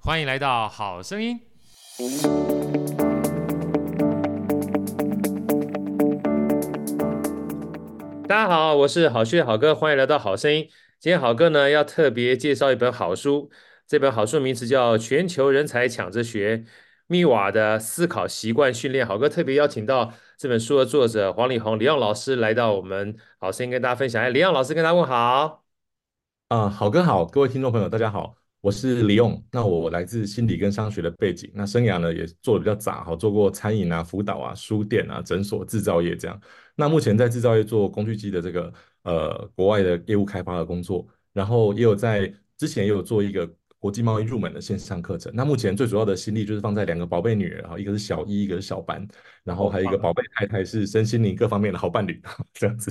欢迎来到好声音。大家好，我是好学好哥，欢迎来到好声音。今天好哥呢要特别介绍一本好书，这本好书名字叫《全球人才抢着学：密瓦的思考习惯训练》。好哥特别邀请到这本书的作者黄礼宏李昂老师来到我们好声音跟大家分享。哎，李昂老师跟大家问好。啊、呃，好哥好，各位听众朋友大家好。我是李勇，那我来自心理跟商学的背景，那生涯呢也做的比较杂，好做过餐饮啊、辅导啊、书店啊、诊所、制造业这样。那目前在制造业做工具机的这个呃国外的业务开发的工作，然后也有在之前也有做一个国际贸易入门的线上课程。那目前最主要的心力就是放在两个宝贝女儿，哈，一个是小一，一个是小班，然后还有一个宝贝太太是身心灵各方面的好伴侣，这样子。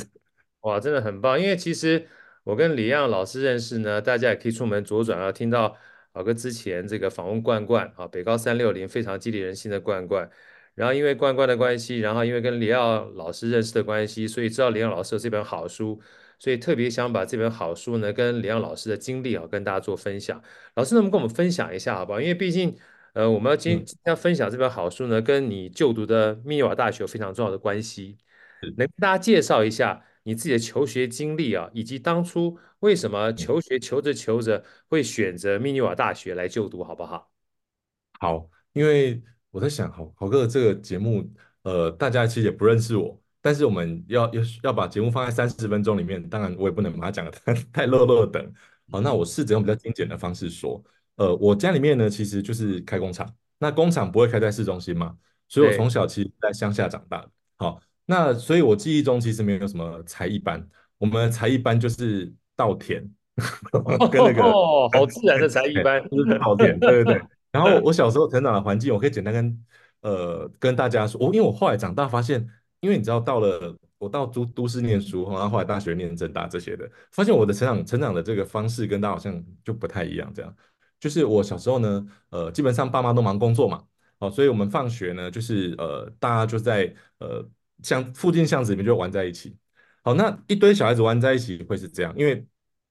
哇，真的很棒，因为其实。我跟李漾老师认识呢，大家也可以出门左转啊，听到老哥之前这个访问冠冠啊，北高三六零非常激励人心的冠冠，然后因为冠冠的关系，然后因为跟李漾老师认识的关系，所以知道李漾老师有这本好书，所以特别想把这本好书呢跟李漾老师的经历啊跟大家做分享。老师能不能跟我们分享一下好不好？因为毕竟呃我们要今天要分享这本好书呢，跟你就读的密涅瓦大学有非常重要的关系，能跟大家介绍一下。你自己的求学经历啊，以及当初为什么求学求着求着会选择密涅瓦大学来就读，好不好？好，因为我在想，好好哥这个节目，呃，大家其实也不认识我，但是我们要要要把节目放在三十分钟里面，当然我也不能把它讲的太太落落等。好，那我试着用比较精简的方式说，呃，我家里面呢其实就是开工厂，那工厂不会开在市中心嘛，所以我从小其实在乡下长大的。好。那所以，我记忆中其实没有什么才艺班，我们才艺班就是稻田，跟那个哦，好自然的才艺班，就是稻田，对对对。然后我小时候成长的环境，我可以简单跟呃跟大家说，我因为我后来长大发现，因为你知道到了我到都都市念书，然后后来大学念政大这些的，发现我的成长成长的这个方式跟大家好像就不太一样，这样。就是我小时候呢，呃，基本上爸妈都忙工作嘛，哦，所以我们放学呢，就是呃大家就在呃。像附近巷子里面就玩在一起，好，那一堆小孩子玩在一起会是这样，因为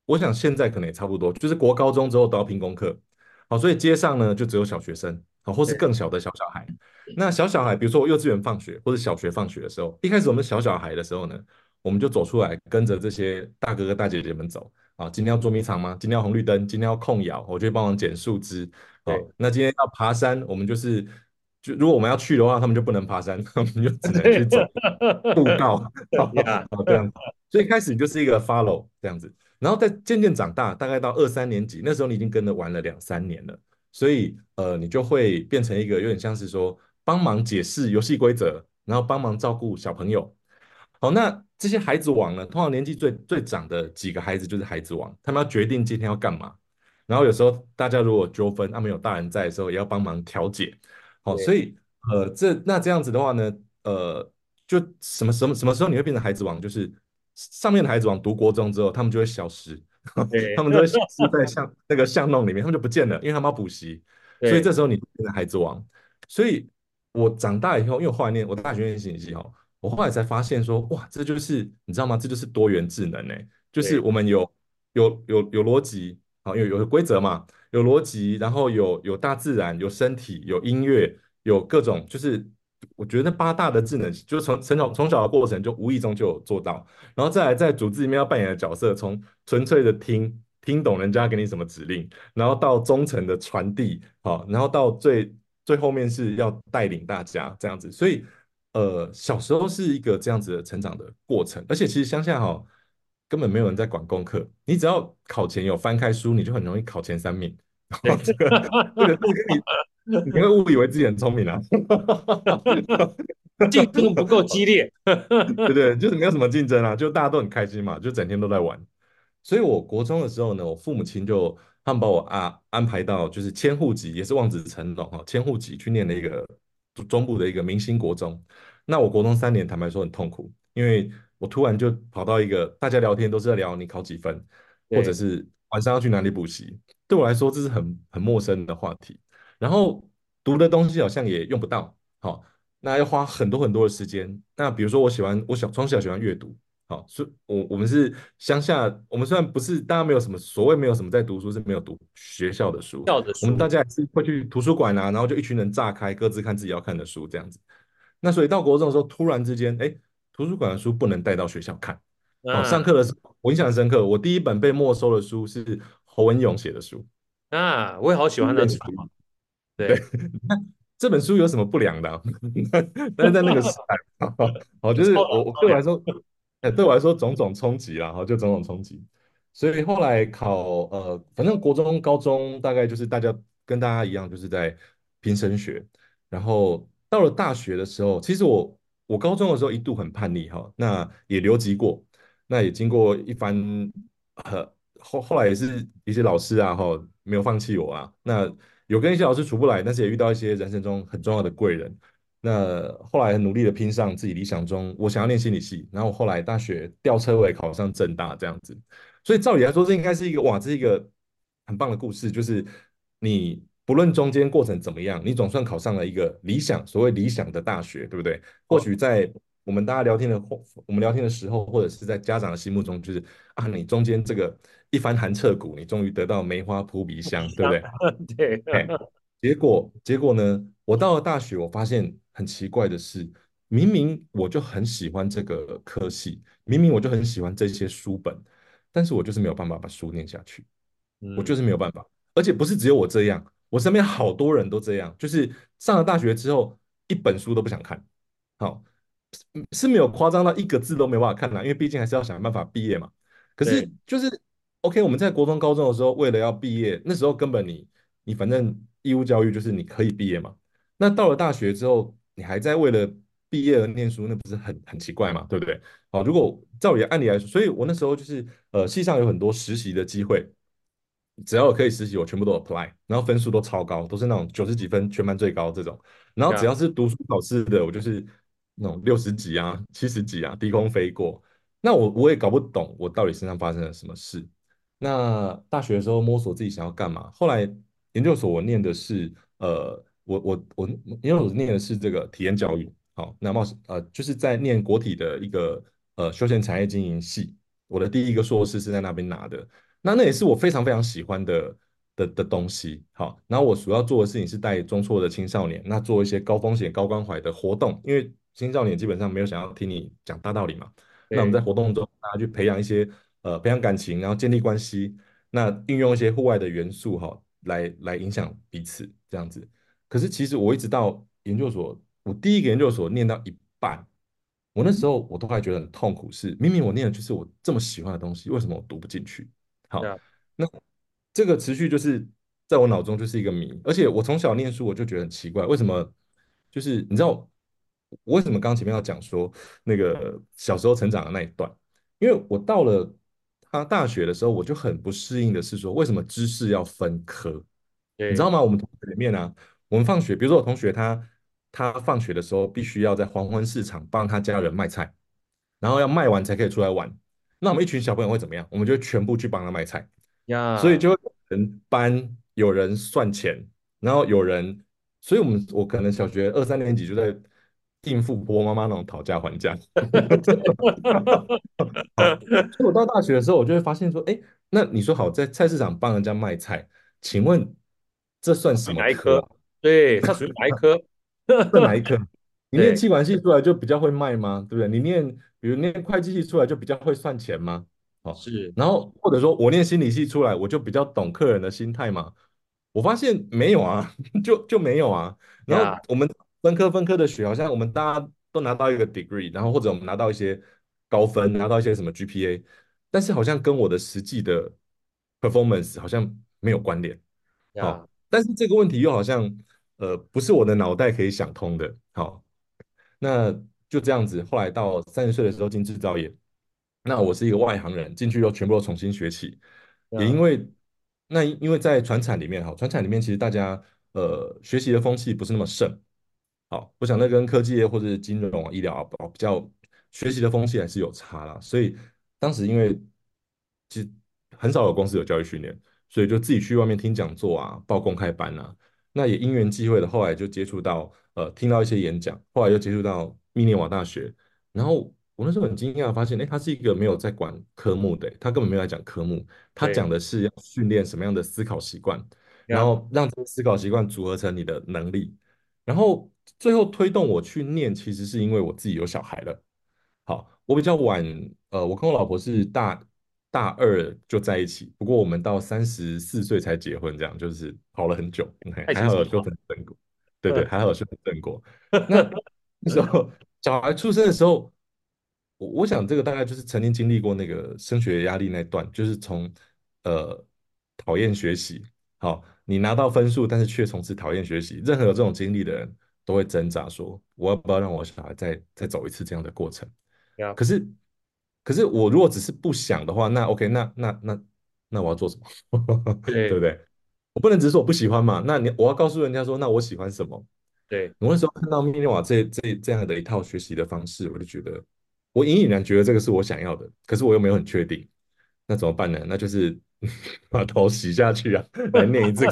我想现在可能也差不多，就是国高中之后都要拼功课，好，所以街上呢就只有小学生，好，或是更小的小小孩。那小小孩，比如说我幼稚园放学或者小学放学的时候，一开始我们小小孩的时候呢，我们就走出来跟着这些大哥哥大姐姐们走，啊，今天要捉迷藏吗？今天要红绿灯？今天要控窑？我就会帮忙捡树枝，好，那今天要爬山，我们就是。就如果我们要去的话，他们就不能爬山，他们就只能去走步道，好 这样。所以开始你就是一个 follow 这样子，然后再渐渐长大，大概到二三年级，那时候你已经跟着玩了两三年了，所以呃，你就会变成一个有点像是说帮忙解释游戏规则，然后帮忙照顾小朋友。好，那这些孩子王呢，通常年纪最最长的几个孩子就是孩子王，他们要决定今天要干嘛，然后有时候大家如果纠纷，他们有大人在的时候，也要帮忙调解。好，所以呃，这那这样子的话呢，呃，就什么什么什么时候你会变成孩子王？就是上面的孩子王读国中之后，他们就会消失，他们就会消失在巷那个巷弄里面，他们就不见了，因为他们要补习。所以这时候你变成孩子王。所以我长大以后，因为我后来念我大学念心理系哈，我后来才发现说，哇，这就是你知道吗？这就是多元智能诶，就是我们有有有有逻辑，好，有有规则嘛。有逻辑，然后有有大自然，有身体，有音乐，有各种，就是我觉得那八大的智能，就是从成长从小的过程就无意中就有做到，然后再来在组织里面要扮演的角色，从纯粹的听听懂人家给你什么指令，然后到忠诚的传递，好，然后到最最后面是要带领大家这样子，所以呃小时候是一个这样子的成长的过程，而且其实乡下哈根本没有人在管功课，你只要考前有翻开书，你就很容易考前三名。这个这个这个你你会误以为自己很聪明啊？竞争不够激烈，对对，就是没有什么竞争啊，就大家都很开心嘛，就整天都在玩。所以我国中的时候呢，我父母亲就他们把我啊安排到就是千户籍，也是望子成龙哈，千户籍去念了一个中部的一个明星国中。那我国中三年，坦白说很痛苦，因为我突然就跑到一个大家聊天都是在聊你考几分，或者是晚上要去哪里补习，对我来说这是很很陌生的话题。然后读的东西好像也用不到，好，那要花很多很多的时间。那比如说我喜欢，我小从小喜欢阅读，好，所以我我们是乡下，我们虽然不是大家没有什么所谓没有什么在读书，是没有读学校的书，我们大家也是会去图书馆啊，然后就一群人炸开，各自看自己要看的书这样子。那所以到国中的时候，突然之间，哎，图书馆的书不能带到学校看。哦，上课的时候我印象深刻，我第一本被没收的书是侯文勇写的书。啊，我也好喜欢那本书。对，这本书有什么不良的啊？但是在那个时代，好，就是我我对我来说，哎，对我来说种种冲击啦，哈，就种种冲击。所以后来考呃，反正国中、高中大概就是大家跟大家一样，就是在拼升学，然后。到了大学的时候，其实我我高中的时候一度很叛逆哈，那也留级过，那也经过一番呃后后来也是一些老师啊哈没有放弃我啊，那有跟一些老师处不来，但是也遇到一些人生中很重要的贵人，那后来很努力的拼上自己理想中我想要念心理系，然后后来大学吊车尾考上正大这样子，所以照理来说这应该是一个哇这是一个很棒的故事，就是你。不论中间过程怎么样，你总算考上了一个理想，所谓理想的大学，对不对？或许在我们大家聊天的我们聊天的时候，或者是在家长的心目中，就是啊，你中间这个一番寒彻骨，你终于得到梅花扑鼻香，对不对？对。结果结果呢？我到了大学，我发现很奇怪的是，明明我就很喜欢这个科系，明明我就很喜欢这些书本，但是我就是没有办法把书念下去，我就是没有办法，而且不是只有我这样。我身边好多人都这样，就是上了大学之后，一本书都不想看，好，是没有夸张到一个字都没办法看了，因为毕竟还是要想办法毕业嘛。可是就是，OK，我们在国中、高中的时候，为了要毕业，那时候根本你你反正义务教育就是你可以毕业嘛。那到了大学之后，你还在为了毕业而念书，那不是很很奇怪嘛？对不对？好，如果照理按理来说，所以我那时候就是呃，系上有很多实习的机会。只要我可以实习，我全部都 apply，然后分数都超高，都是那种九十几分，全班最高这种。然后只要是读书考试的，我就是那种六十几啊、七十几啊，低空飞过。那我我也搞不懂我到底身上发生了什么事。那大学的时候摸索自己想要干嘛，后来研究所我念的是呃，我我我研究所念的是这个体验教育。好，那冒呃就是在念国体的一个呃休闲产业经营系，我的第一个硕士是在那边拿的。那那也是我非常非常喜欢的的的东西，好，然后我主要做的事情是带中辍的青少年，那做一些高风险高关怀的活动，因为青少年基本上没有想要听你讲大道理嘛，那我们在活动中大家去培养一些呃培养感情，然后建立关系，那运用一些户外的元素哈，来来影响彼此这样子。可是其实我一直到研究所，我第一个研究所念到一半，我那时候我都还觉得很痛苦，是明明我念的就是我这么喜欢的东西，为什么我读不进去？好，那这个持续就是在我脑中就是一个谜，而且我从小念书我就觉得很奇怪，为什么？就是你知道我为什么刚前面要讲说那个小时候成长的那一段？因为我到了他大学的时候，我就很不适应的是说，为什么知识要分科？你知道吗？我们同学里面啊，我们放学，比如说我同学他他放学的时候必须要在黄昏市场帮他家人卖菜，然后要卖完才可以出来玩。那我们一群小朋友会怎么样？我们就全部去帮他卖菜，Yeah. 所以就会有人搬，有人算钱，然后有人，所以我们我可能小学二三年级就在应付婆婆妈妈那种讨价还价。所以我到大学的时候，我就会发现说，哎，那你说好在菜市场帮人家卖菜，请问这算什么科？哪一科？对，它属于哪一科？这哪一科？你念气管系出来就比较会卖吗？对不对？你念。比如念会计系出来就比较会算钱吗？哦，是。然后或者说我念心理系出来我就比较懂客人的心态吗？我发现没有啊，就就没有啊。然后我们分科分科的学，好像我们大家都拿到一个 degree，然后或者我们拿到一些高分，拿到一些什么 GPA，但是好像跟我的实际的 performance 好像没有关联。好，但是这个问题又好像呃不是我的脑袋可以想通的。好，那。就这样子，后来到三十岁的时候进制造业，那我是一个外行人，进去又全部都重新学起，嗯、也因为那因为在船产里面哈，传产里面其实大家呃学习的风气不是那么盛，好，我想那跟科技业或者是金融、医疗啊比较学习的风气还是有差啦，所以当时因为其实很少有公司有教育训练，所以就自己去外面听讲座啊，报公开班啊，那也因缘际会的，后来就接触到呃听到一些演讲，后来又接触到密涅瓦大学，然后。我那时候很惊讶，发现，哎，他是一个没有在管科目的，他根本没有在讲科目，他讲的是要训练什么样的思考习惯，然后让这个思考习惯组合成你的能力，然后最后推动我去念，其实是因为我自己有小孩了。好，我比较晚，呃，我跟我老婆是大大二就在一起，不过我们到三十四岁才结婚，这样就是跑了很久，还好有修成正果，对对，还好有修成正果。那 那时候小孩出生的时候。我我想这个大概就是曾经经历过那个升学压力那段，就是从呃讨厌学习，好，你拿到分数，但是却从此讨厌学习。任何有这种经历的人都会挣扎说，我要不要让我小孩再再走一次这样的过程.可是可是我如果只是不想的话，那 OK，那那那那我要做什么？对不对？我不能只是说我不喜欢嘛？那你我要告诉人家说，那我喜欢什么？对，我那时候看到密涅瓦这这这样的一套学习的方式，我就觉得。我隐隐然觉得这个是我想要的，可是我又没有很确定，那怎么办呢？那就是 把头洗下去啊，来念一次。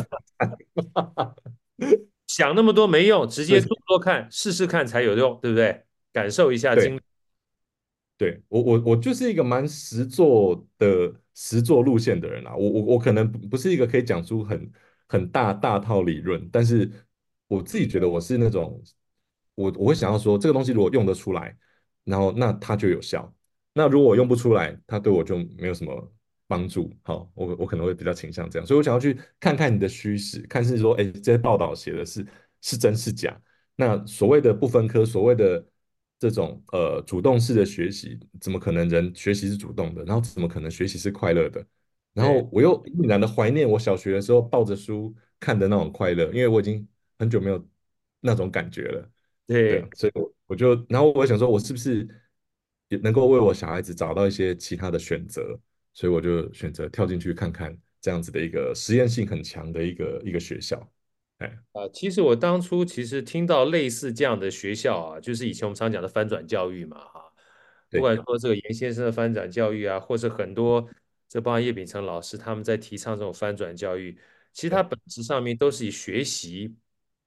想那么多没用，直接做做看，试试看才有用，对不对？感受一下经历。对，我我我就是一个蛮实做的实作路线的人啊。我我我可能不是一个可以讲出很很大大套理论，但是我自己觉得我是那种，我我会想要说这个东西如果用得出来。然后那它就有效，那如果我用不出来，它对我就没有什么帮助。好，我我可能会比较倾向这样，所以我想要去看看你的虚实，看是说，哎，这些报道写的是是真是假。那所谓的不分科，所谓的这种呃主动式的学习，怎么可能人学习是主动的？然后怎么可能学习是快乐的？然后我又依然的怀念我小学的时候抱着书看的那种快乐，因为我已经很久没有那种感觉了。对，对，所以我我就，然后我想说，我是不是也能够为我小孩子找到一些其他的选择？所以我就选择跳进去看看这样子的一个实验性很强的一个一个学校。哎，啊，其实我当初其实听到类似这样的学校啊，就是以前我们常讲的翻转教育嘛，哈，不管说这个严先生的翻转教育啊，或是很多这帮叶秉成老师他们在提倡这种翻转教育，其实它本质上面都是以学习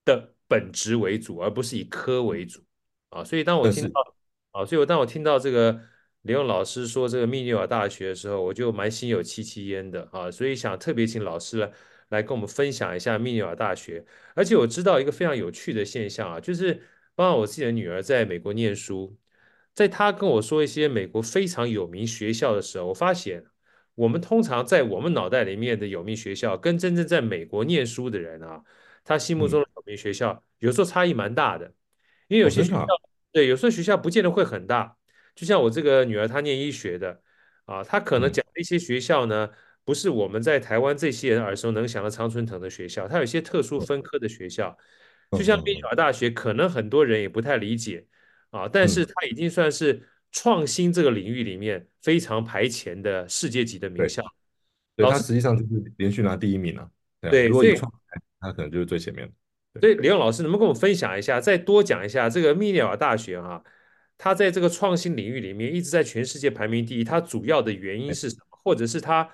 的。本质为主，而不是以科为主啊！所以当我听到啊，所以我当我听到这个李勇老师说这个密涅瓦大学的时候，我就蛮心有戚戚焉的啊！所以想特别请老师来来跟我们分享一下密涅瓦大学。而且我知道一个非常有趣的现象啊，就是包括我自己的女儿在美国念书，在她跟我说一些美国非常有名学校的时候，我发现我们通常在我们脑袋里面的有名学校，跟真正在美国念书的人啊。他心目中的有名学校，有时候差异蛮大的，因为有些学校，对，有时候学校不见得会很大。就像我这个女儿，她念医学的，啊，她可能讲的一些学校呢，不是我们在台湾这些人耳熟能详的常春藤的学校，它有一些特殊分科的学校，就像密涅瓦大学，可能很多人也不太理解，啊，但是它已经算是创新这个领域里面非常排前的世界级的名校。对，它实际上就是连续拿第一名了。对，所以。它可能就是最前面的，所以连用老师能不能跟我们分享一下，再多讲一下这个密涅瓦大学哈、啊，它在这个创新领域里面一直在全世界排名第一，它主要的原因是什么？或者是它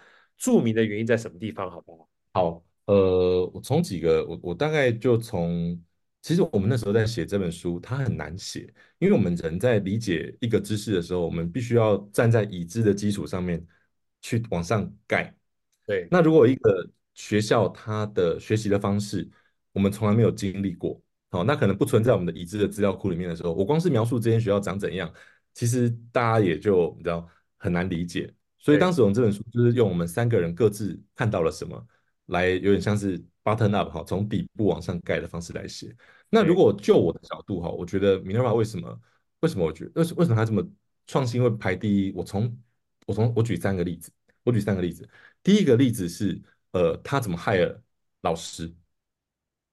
著名的原因在什么地方？好不好？好，呃，我从几个，我我大概就从，其实我们那时候在写这本书，它很难写，因为我们人在理解一个知识的时候，我们必须要站在已知的基础上面去往上盖。对，那如果一个学校它的学习的方式，我们从来没有经历过，好，那可能不存在我们的已知的资料库里面的时候，我光是描述这间学校长怎样，其实大家也就你知道很难理解。所以当时我们这本书就是用我们三个人各自看到了什么，来有点像是 button up 哈，从底部往上盖的方式来写。那如果就我的角度哈，我觉得 Minerva 为什么为什么我觉得为为什么他这么创新会排第一？我从我从我举三个例子，我举三个例子，第一个例子是。呃，他怎么害了老师？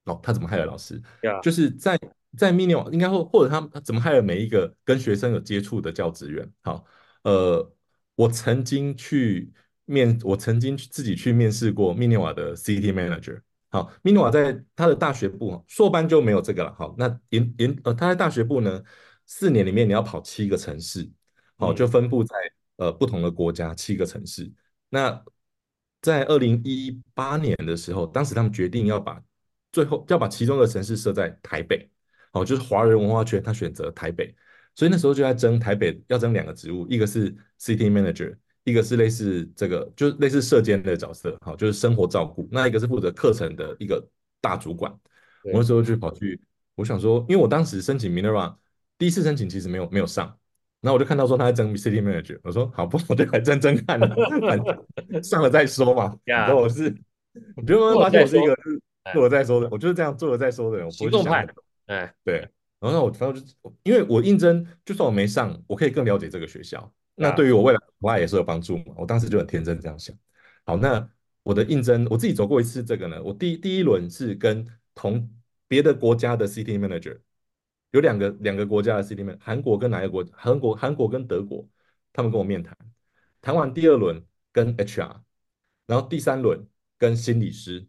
哦，他怎么害了老师.就是在在密涅瓦，应该或或者他他怎么害了每一个跟学生有接触的教职员？好，呃，我曾经去面，我曾经自己去面试过密涅瓦的 City Manager。好，密涅瓦在他的大学部，硕班就没有这个了。好，那研研呃，他在大学部呢，四年里面你要跑七个城市，好，就分布在呃不同的国家七个城市。那在二零一八年的时候，当时他们决定要把最后要把其中的城市设在台北，好，就是华人文化圈，他选择台北，所以那时候就在争台北要争两个职务，一个是 City Manager，一个是类似这个就是类似社监的角色，好，就是生活照顾，那一个是负责课程的一个大主管。我那时候就跑去，我想说，因为我当时申请 Minerva 第一次申请其实没有没有上。然后我就看到说他在争 City Manager，我说好不，我就来争争看，反正上了再说嘛。然后我是，我就慢慢发现我是一个做了再说的，我就是这样做了再说的人，我不会想。哎，对。然后我反正就因为我应征，就算我没上，我可以更了解这个学校，那对于我未来的话也是有帮助嘛。我当时就很天真这样想。好，那我的应征我自己走过一次这个呢，我第第一轮是跟同别的国家的 City Manager。有两个两个国家的 City Manager，韩国跟哪一个国？韩国韩国跟德国，他们跟我面谈，谈完第二轮跟 HR，然后第三轮跟心理师，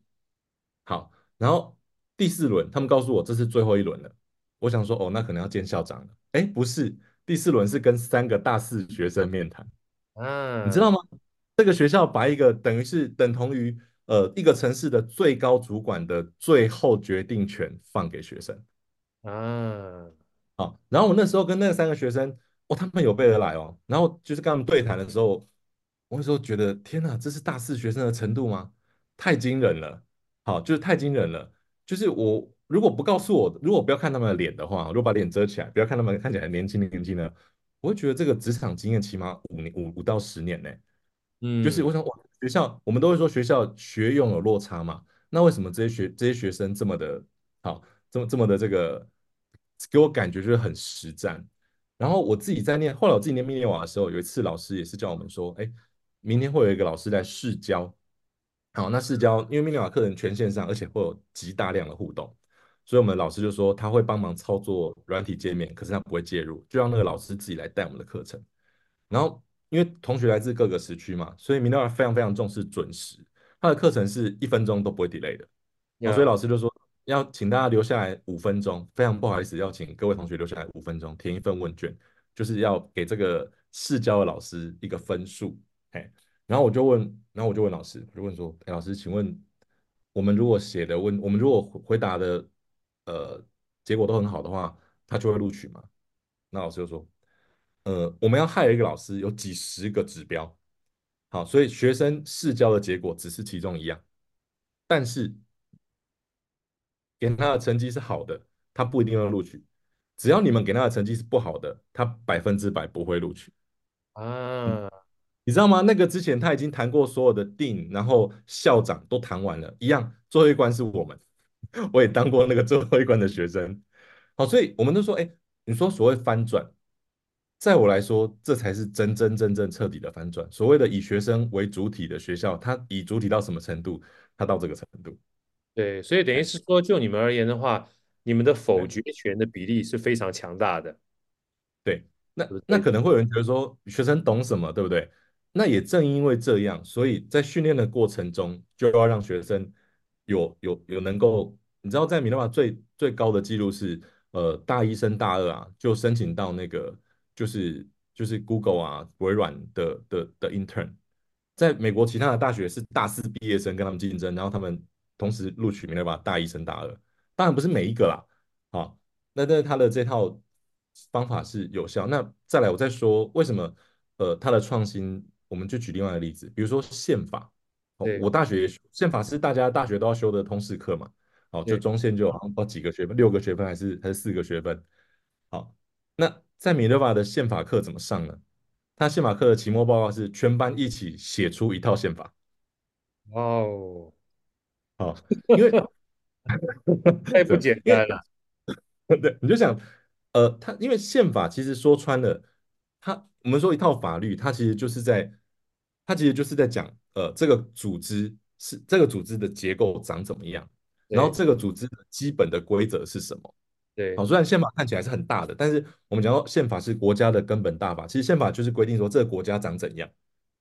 好，然后第四轮他们告诉我这是最后一轮了。我想说哦，那可能要见校长了。哎，不是，第四轮是跟三个大四学生面谈。嗯，你知道吗？这个学校把一个等于是等同于呃一个城市的最高主管的最后决定权放给学生。啊，好，然后我那时候跟那三个学生，哦，他们有备而来哦，然后就是跟他们对谈的时候，我那时候觉得天哪，这是大四学生的程度吗？太惊人了，好，就是太惊人了，就是我如果不告诉我，如果不要看他们的脸的话，如果把脸遮起来，不要看他们看起来年轻年轻的，我会觉得这个职场经验起码五年五五到十年呢，嗯，就是我想哇，学校我们都会说学校学用有落差嘛，那为什么这些学这些学生这么的好？这么这么的这个，给我感觉就是很实战。然后我自己在念，后来我自己念密涅瓦的时候，有一次老师也是叫我们说，哎，明天会有一个老师来试教。好，那试教，因为密涅瓦课程全线上，而且会有极大量的互动，所以我们老师就说他会帮忙操作软体界面，可是他不会介入，就让那个老师自己来带我们的课程。然后因为同学来自各个时区嘛，所以密涅瓦非常非常重视准时，他的课程是一分钟都不会 delay 的。Yeah. 所以老师就说。要请大家留下来五分钟，非常不好意思，要请各位同学留下来五分钟，填一份问卷，就是要给这个试教的老师一个分数。哎，然后我就问，然后我就问老师，我就问说，哎，老师，请问我们如果写的问，我们如果回答的呃结果都很好的话，他就会录取嘛？那老师就说，呃，我们要 hire 一个老师，有几十个指标，好，所以学生试教的结果只是其中一样，但是。给他的成绩是好的，他不一定要录取。只要你们给他的成绩是不好的，他百分之百不会录取。啊、嗯，你知道吗？那个之前他已经谈过所有的 Dean，然后校长都谈完了，一样最后一关是我们。我也当过那个最后一关的学生。好，所以我们都说，哎，你说所谓翻转，在我来说，这才是真真正正彻底的翻转。所谓的以学生为主体的学校，它以主体到什么程度？它到这个程度。对，所以等于是说，就你们而言的话，你们的否决权的比例是非常强大的。对，那那可能会有人觉得说，学生懂什么，对不对？那也正因为这样，所以在训练的过程中，就要让学生有有有能够，你知道，在 Minerva 最最高的记录是，呃，大一升大二啊，就申请到那个就是就是 Google 啊、微软的的的 intern，在美国其他的大学是大四毕业生跟他们竞争，然后他们。同时录取 Minerva 大一升大二，当然不是每一个啦，好，那那他的这套方法是有效。那再来，我再说为什么，呃，他的创新，我们就举另外一个例子，比如说宪法，我大学宪法是大家大学都要修的通识课嘛，好，就中线就好像几个学分，六个学分还是还是四个学分，好，那在 Minerva 的宪法课怎么上呢？他宪法课的期末报告是全班一起写出一套宪法，哇哦。好，因为 太不简单了。对，你就想，呃，他因为宪法其实说穿了，他我们说一套法律，它其实就是在，它其实就是在讲，呃，这个组织是这个组织的结构长怎么样，然后这个组织的基本的规则是什么。对。好，虽然宪法看起来是很大的，但是我们讲到宪法是国家的根本大法，其实宪法就是规定说这个国家长怎样，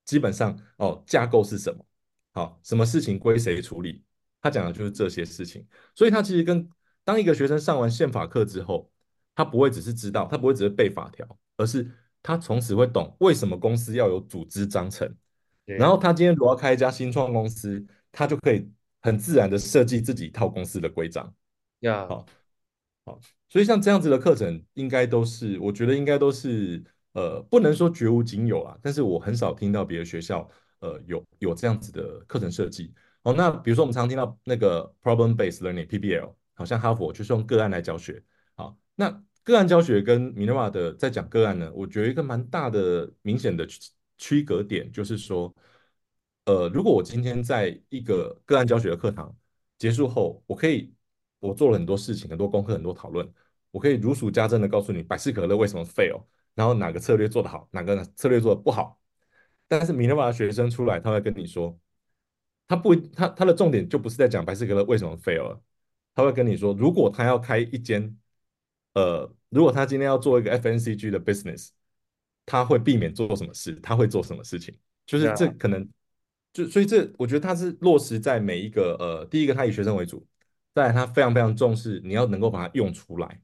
基本上哦架构是什么，好，什么事情归谁处理，他讲的就是这些事情。所以他其实跟当一个学生上完宪法课之后，他不会只是知道，他不会只是背法条，而是他从此会懂为什么公司要有组织章程，然后他今天如果要开一家新创公司，他就可以很自然的设计自己一套公司的规章。呀，好。好，所以像这样子的课程，应该都是，我觉得应该都是，呃，不能说绝无仅有啊，但是我很少听到别的学校，呃，有有这样子的课程设计。哦，那比如说我们常常听到那个 problem based learning（PBL），好像哈佛就是用个案来教学。好，那个案教学跟 Minerva 的在讲个案呢，我觉得一个蛮大的明显的区区隔点就是说，呃，如果我今天在一个个案教学的课堂结束后，我可以。我做了很多事情，很多功课，很多讨论，我可以如数家珍的告诉你百事可乐为什么 fail，然后哪个策略做得好，哪个策略做得不好。但是 Minerva 的学生出来，他会跟你说，他不，他他的重点就不是在讲百事可乐为什么 fail 了，他会跟你说，如果他要开一间，呃，如果他今天要做一个 FNCG 的 business，他会避免做什么事，他会做什么事情，就是这可能，就所以这我觉得他是落实在每一个，呃，第一个他以学生为主。再来，他非常非常重视，你要能够把它用出来。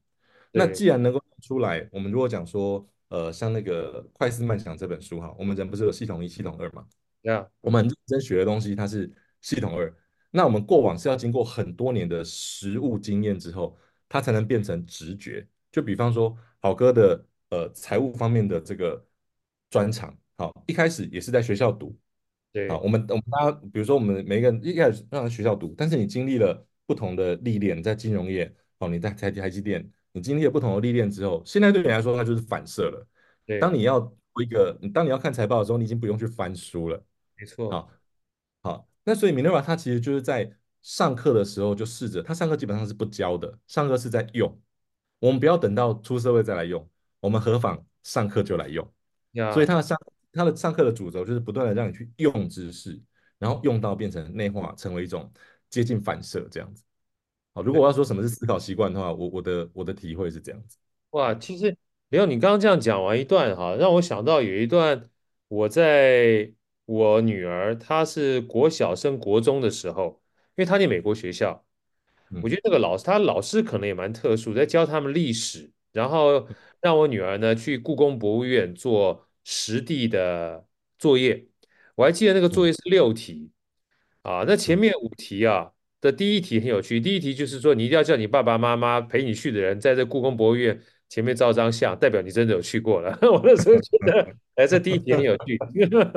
那既然能够用出来，我们如果讲说，呃，像那个《快思慢想》这本书哈，我们人不是有系统一、系统二嘛？对啊，我们认真学的东西，它是系统二。那我们过往是要经过很多年的实务经验之后，它才能变成直觉。就比方说，好哥的呃财务方面的这个专长，好，一开始也是在学校读。对，好，我们我们大家，比如说我们每个人一开始让在学校读，但是你经历了。不同的历练，在金融业哦，你在台台积电，你经历了不同的历练之后，现在对你来说，它就是反射了。对，当你要一个，当你要看财报的时候，你已经不用去翻书了。没错。好，好，那所以 Minerva 它其实就是在上课的时候就试着，他上课基本上是不教的，上课是在用。我们不要等到出社会再来用，我们何妨上课就来用。所以他的上他的上课的主轴就是不断的让你去用知识，然后用到变成内化，成为一种。接近反射这样子，好，如果我要说什么是思考习惯的话，我我的我的体会是这样子。哇，其实没有你刚刚这样讲完一段哈，让我想到有一段我在我女儿她是国小升国中的时候，因为她念美国学校，我觉得那个老师她老师可能也蛮特殊，在教他们历史，然后让我女儿呢去故宫博物院做实地的作业，我还记得那个作业是六题。啊，那前面五题啊的第一题很有趣，第一题就是说你一定要叫你爸爸妈妈陪你去的人在这故宫博物院前面照张相，代表你真的有去过了。我那时候觉得，哎，这第一题很有趣。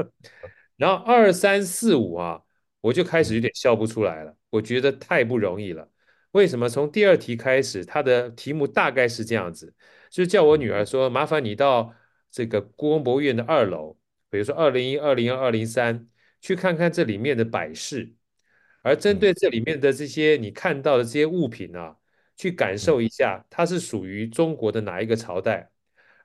然后二三四五啊，我就开始有点笑不出来了，我觉得太不容易了。为什么？从第二题开始，它的题目大概是这样子，就是叫我女儿说，麻烦你到这个故宫博物院的二楼，比如说二零一、二零二、二零三。去看看这里面的摆饰，而针对这里面的这些你看到的这些物品啊，去感受一下它是属于中国的哪一个朝代，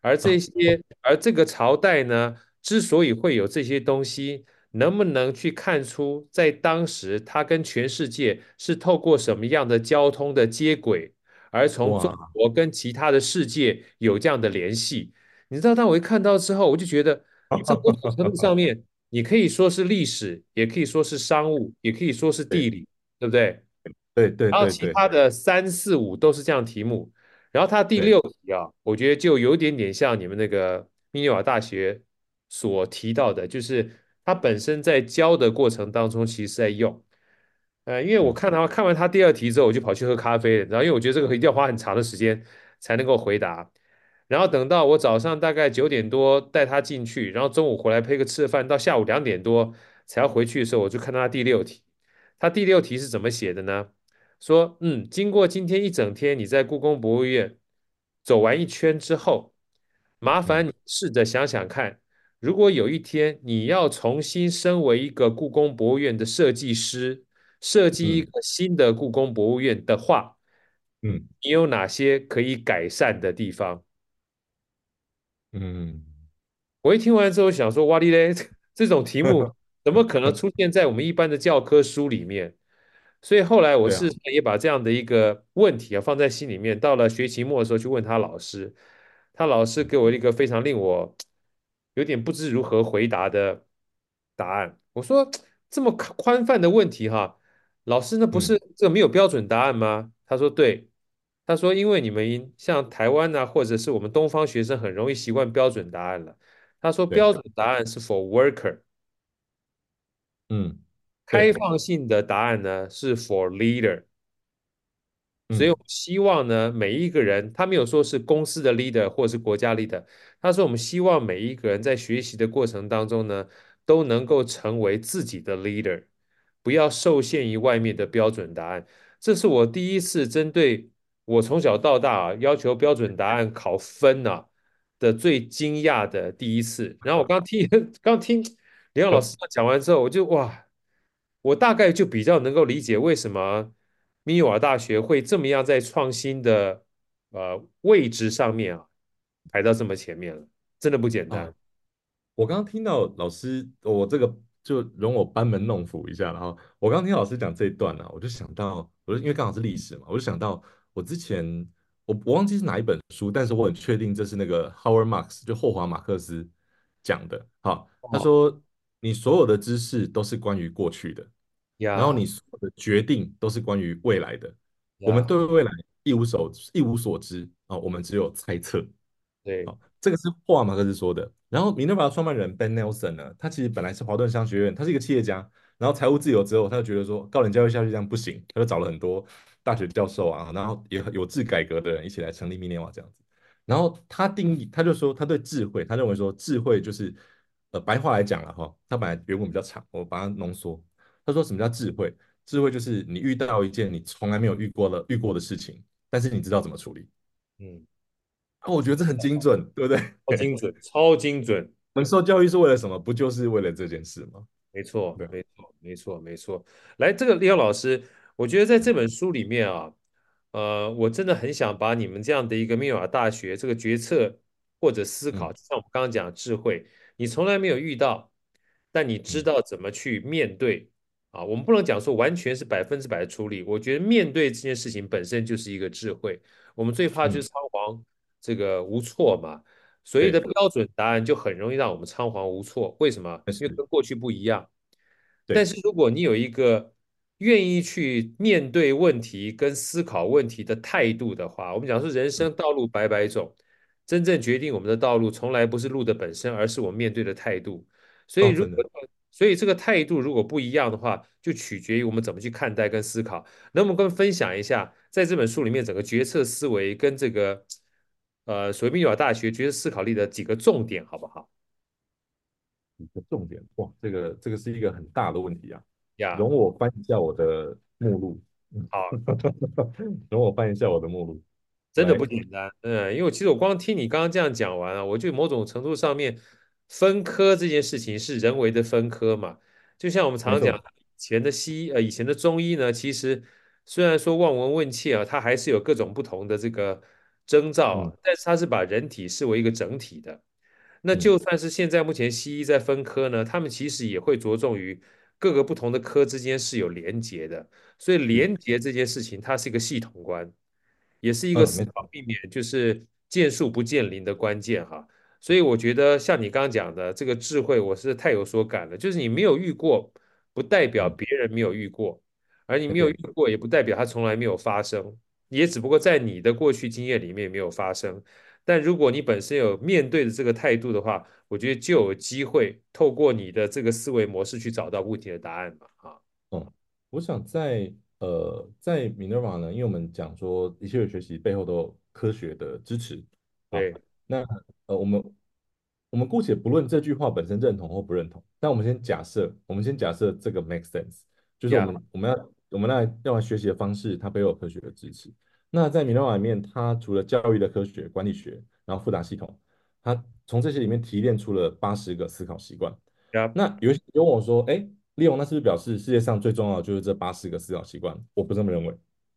而这些而这个朝代呢，之所以会有这些东西，能不能去看出在当时它跟全世界是透过什么样的交通的接轨，而从中国跟其他的世界有这样的联系？你知道，当我一看到之后，我就觉得这某种程度上面。你可以说是历史，也可以说是商务，也可以说是地理，对，对不对？对对，对。然后其他的三四五都是这样题目，然后它第六题啊，我觉得就有点点像你们那个密涅瓦大学所提到的，就是它本身在教的过程当中，其实在用。呃，因为我看他看完他第二题之后，我就跑去喝咖啡了，然后因为我觉得这个一定要花很长的时间才能够回答。然后等到我早上大概九点多带他进去，然后中午回来配个吃饭，到下午两点多才要回去的时候，我就看到他第六题。他第六题是怎么写的呢？说，嗯，经过今天一整天你在故宫博物院走完一圈之后，麻烦你试着想想看，如果有一天你要重新身为一个故宫博物院的设计师，设计一个新的故宫博物院的话，嗯，你有哪些可以改善的地方？嗯，我一听完之后想说，哇哩嘞，这种题目 怎么可能出现在我们一般的教科书里面？所以后来我对啊是也把这样的一个问题啊放在心里面，到了学期末的时候去问他老师，他老师给我一个非常令我 有点不知如何回答的答案。我说这么宽泛的问题哈，老师那不是嗯这没有标准答案吗？他说对，他说因为你们像台湾呐、啊，或者是我们东方学生很容易习惯标准答案了。他说标准答案是 for worker。嗯，开对放性的答案呢是 for leader，所以我嗯希望呢每一个人，他没有说是公司的 leader 或是国家 leader，他说我们希望每一个人在学习的过程当中呢，都能够成为自己的 leader，不要受限于外面的标准答案。这是我第一次针对我从小到大啊要求标准答案考分啊的最惊讶的第一次。然后我刚听 刚听李阳老师讲完之后，我就哇。我大概就比较能够理解为什么密尔瓦大学会这么样在创新的呃位置上面啊排到这么前面了，真的不简单。啊我刚刚听到老师，我这个就容我班门弄斧一下，然后我刚刚听老师讲这一段呢、啊，我就想到，我就因为刚好是历史嘛，我就想到我之前我我忘记是哪一本书，但是我很确定这是那个 Howard Marks 就霍华马克思讲的。好，他说你所有的知识都是关于过去的。呀然后你所有的决定都是关于未来的，呀我们对未来一无所一无所知啊，我们只有猜测。对好，这个是霍华马克思说的。然后米诺瓦的创办人 Ben Nelson 呢，他其实本来是华顿商学院，他是一个企业家。然后财务自由之后，他就觉得说高等教育下去这样不行，他就找了很多大学教授啊，然后也有志改革的人一起来成立密涅瓦这样子。然后他定义，他就说他对智慧，他认为说智慧就是呃白话来讲了哈，他本来原文比较长，我把它浓缩。他说：“什么叫智慧？智慧就是你遇到一件你从来没有遇过的遇过的事情，但是你知道怎么处理。嗯，啊，我觉得这很精准，对不对？超精准，超精准。我们受教育是为了什么？不就是为了这件事吗？没错，对没错，没错，没错。来，这个李阳老师，我觉得在这本书里面啊，呃，我真的很想把你们这样的一个密尔瓦大学这个决策或者思考，就像我们刚刚讲的智慧，你从来没有遇到，但你知道怎么去面对。”啊，我们不能讲说完全是百分之百的处理。我觉得面对这件事情本身就是一个智慧。我们最怕就是仓皇这个无措嘛。所谓的标准答案就很容易让我们仓皇无措。为什么？因为跟过去不一样。但是如果你有一个愿意去面对问题跟思考问题的态度的话，我们讲说人生道路百百种，真正决定我们的道路从来不是路的本身，而是我们面对的态度。所以如果所以这个态度如果不一样的话，就取决于我们怎么去看待跟思考。那我们跟分享一下，在这本书里面整个决策思维跟这个呃，所谓密尔瓦大学决策思考力的几个重点，好不好？几个重点哇，这个这个是一个很大的问题啊。呀，容我翻一下我的目录。好，容我翻一下我的目录。真的不简单，嗯，因为其实我光听你刚刚这样讲完啊，我就某种程度上面分科这件事情是人为的分科嘛，就像我们常常讲以前的西医呃以前的中医呢，其实虽然说望闻问切啊，它还是有各种不同的这个征兆啊，嗯、但是它是把人体视为一个整体的。那就算是现在目前西医在分科呢，他们其实也会着重于各个不同的科之间是有连结的，所以连结这件事情它是一个系统观。也是一个思考避免就是见树不见林的关键哈，所以我觉得像你刚刚讲的这个智慧，我是太有所感了。就是你没有遇过，不代表别人没有遇过，而你没有遇过，也不代表它从来没有发生，也只不过在你的过去经验里面没有发生。但如果你本身有面对的这个态度的话，我觉得就有机会透过你的这个思维模式去找到问题的答案嘛，啊。嗯，我想在。呃，在 Minerva 呢，因为我们讲说一切的学习背后都有科学的支持，对，那呃，我们我们姑且不论这句话本身认同或不认同，但我们先假设，我们先假设这个 make sense，就是我们.我们要我们来要来学习的方式，它背后有科学的支持。那在 Minerva 里面，它除了教育的科学、管理学，然后复杂系统，它从这些里面提炼出了八十个思考习惯。Yeah. 那有有问我说，哎。利用那是不是表示世界上最重要的就是这八十个思考习惯？我不这么认为。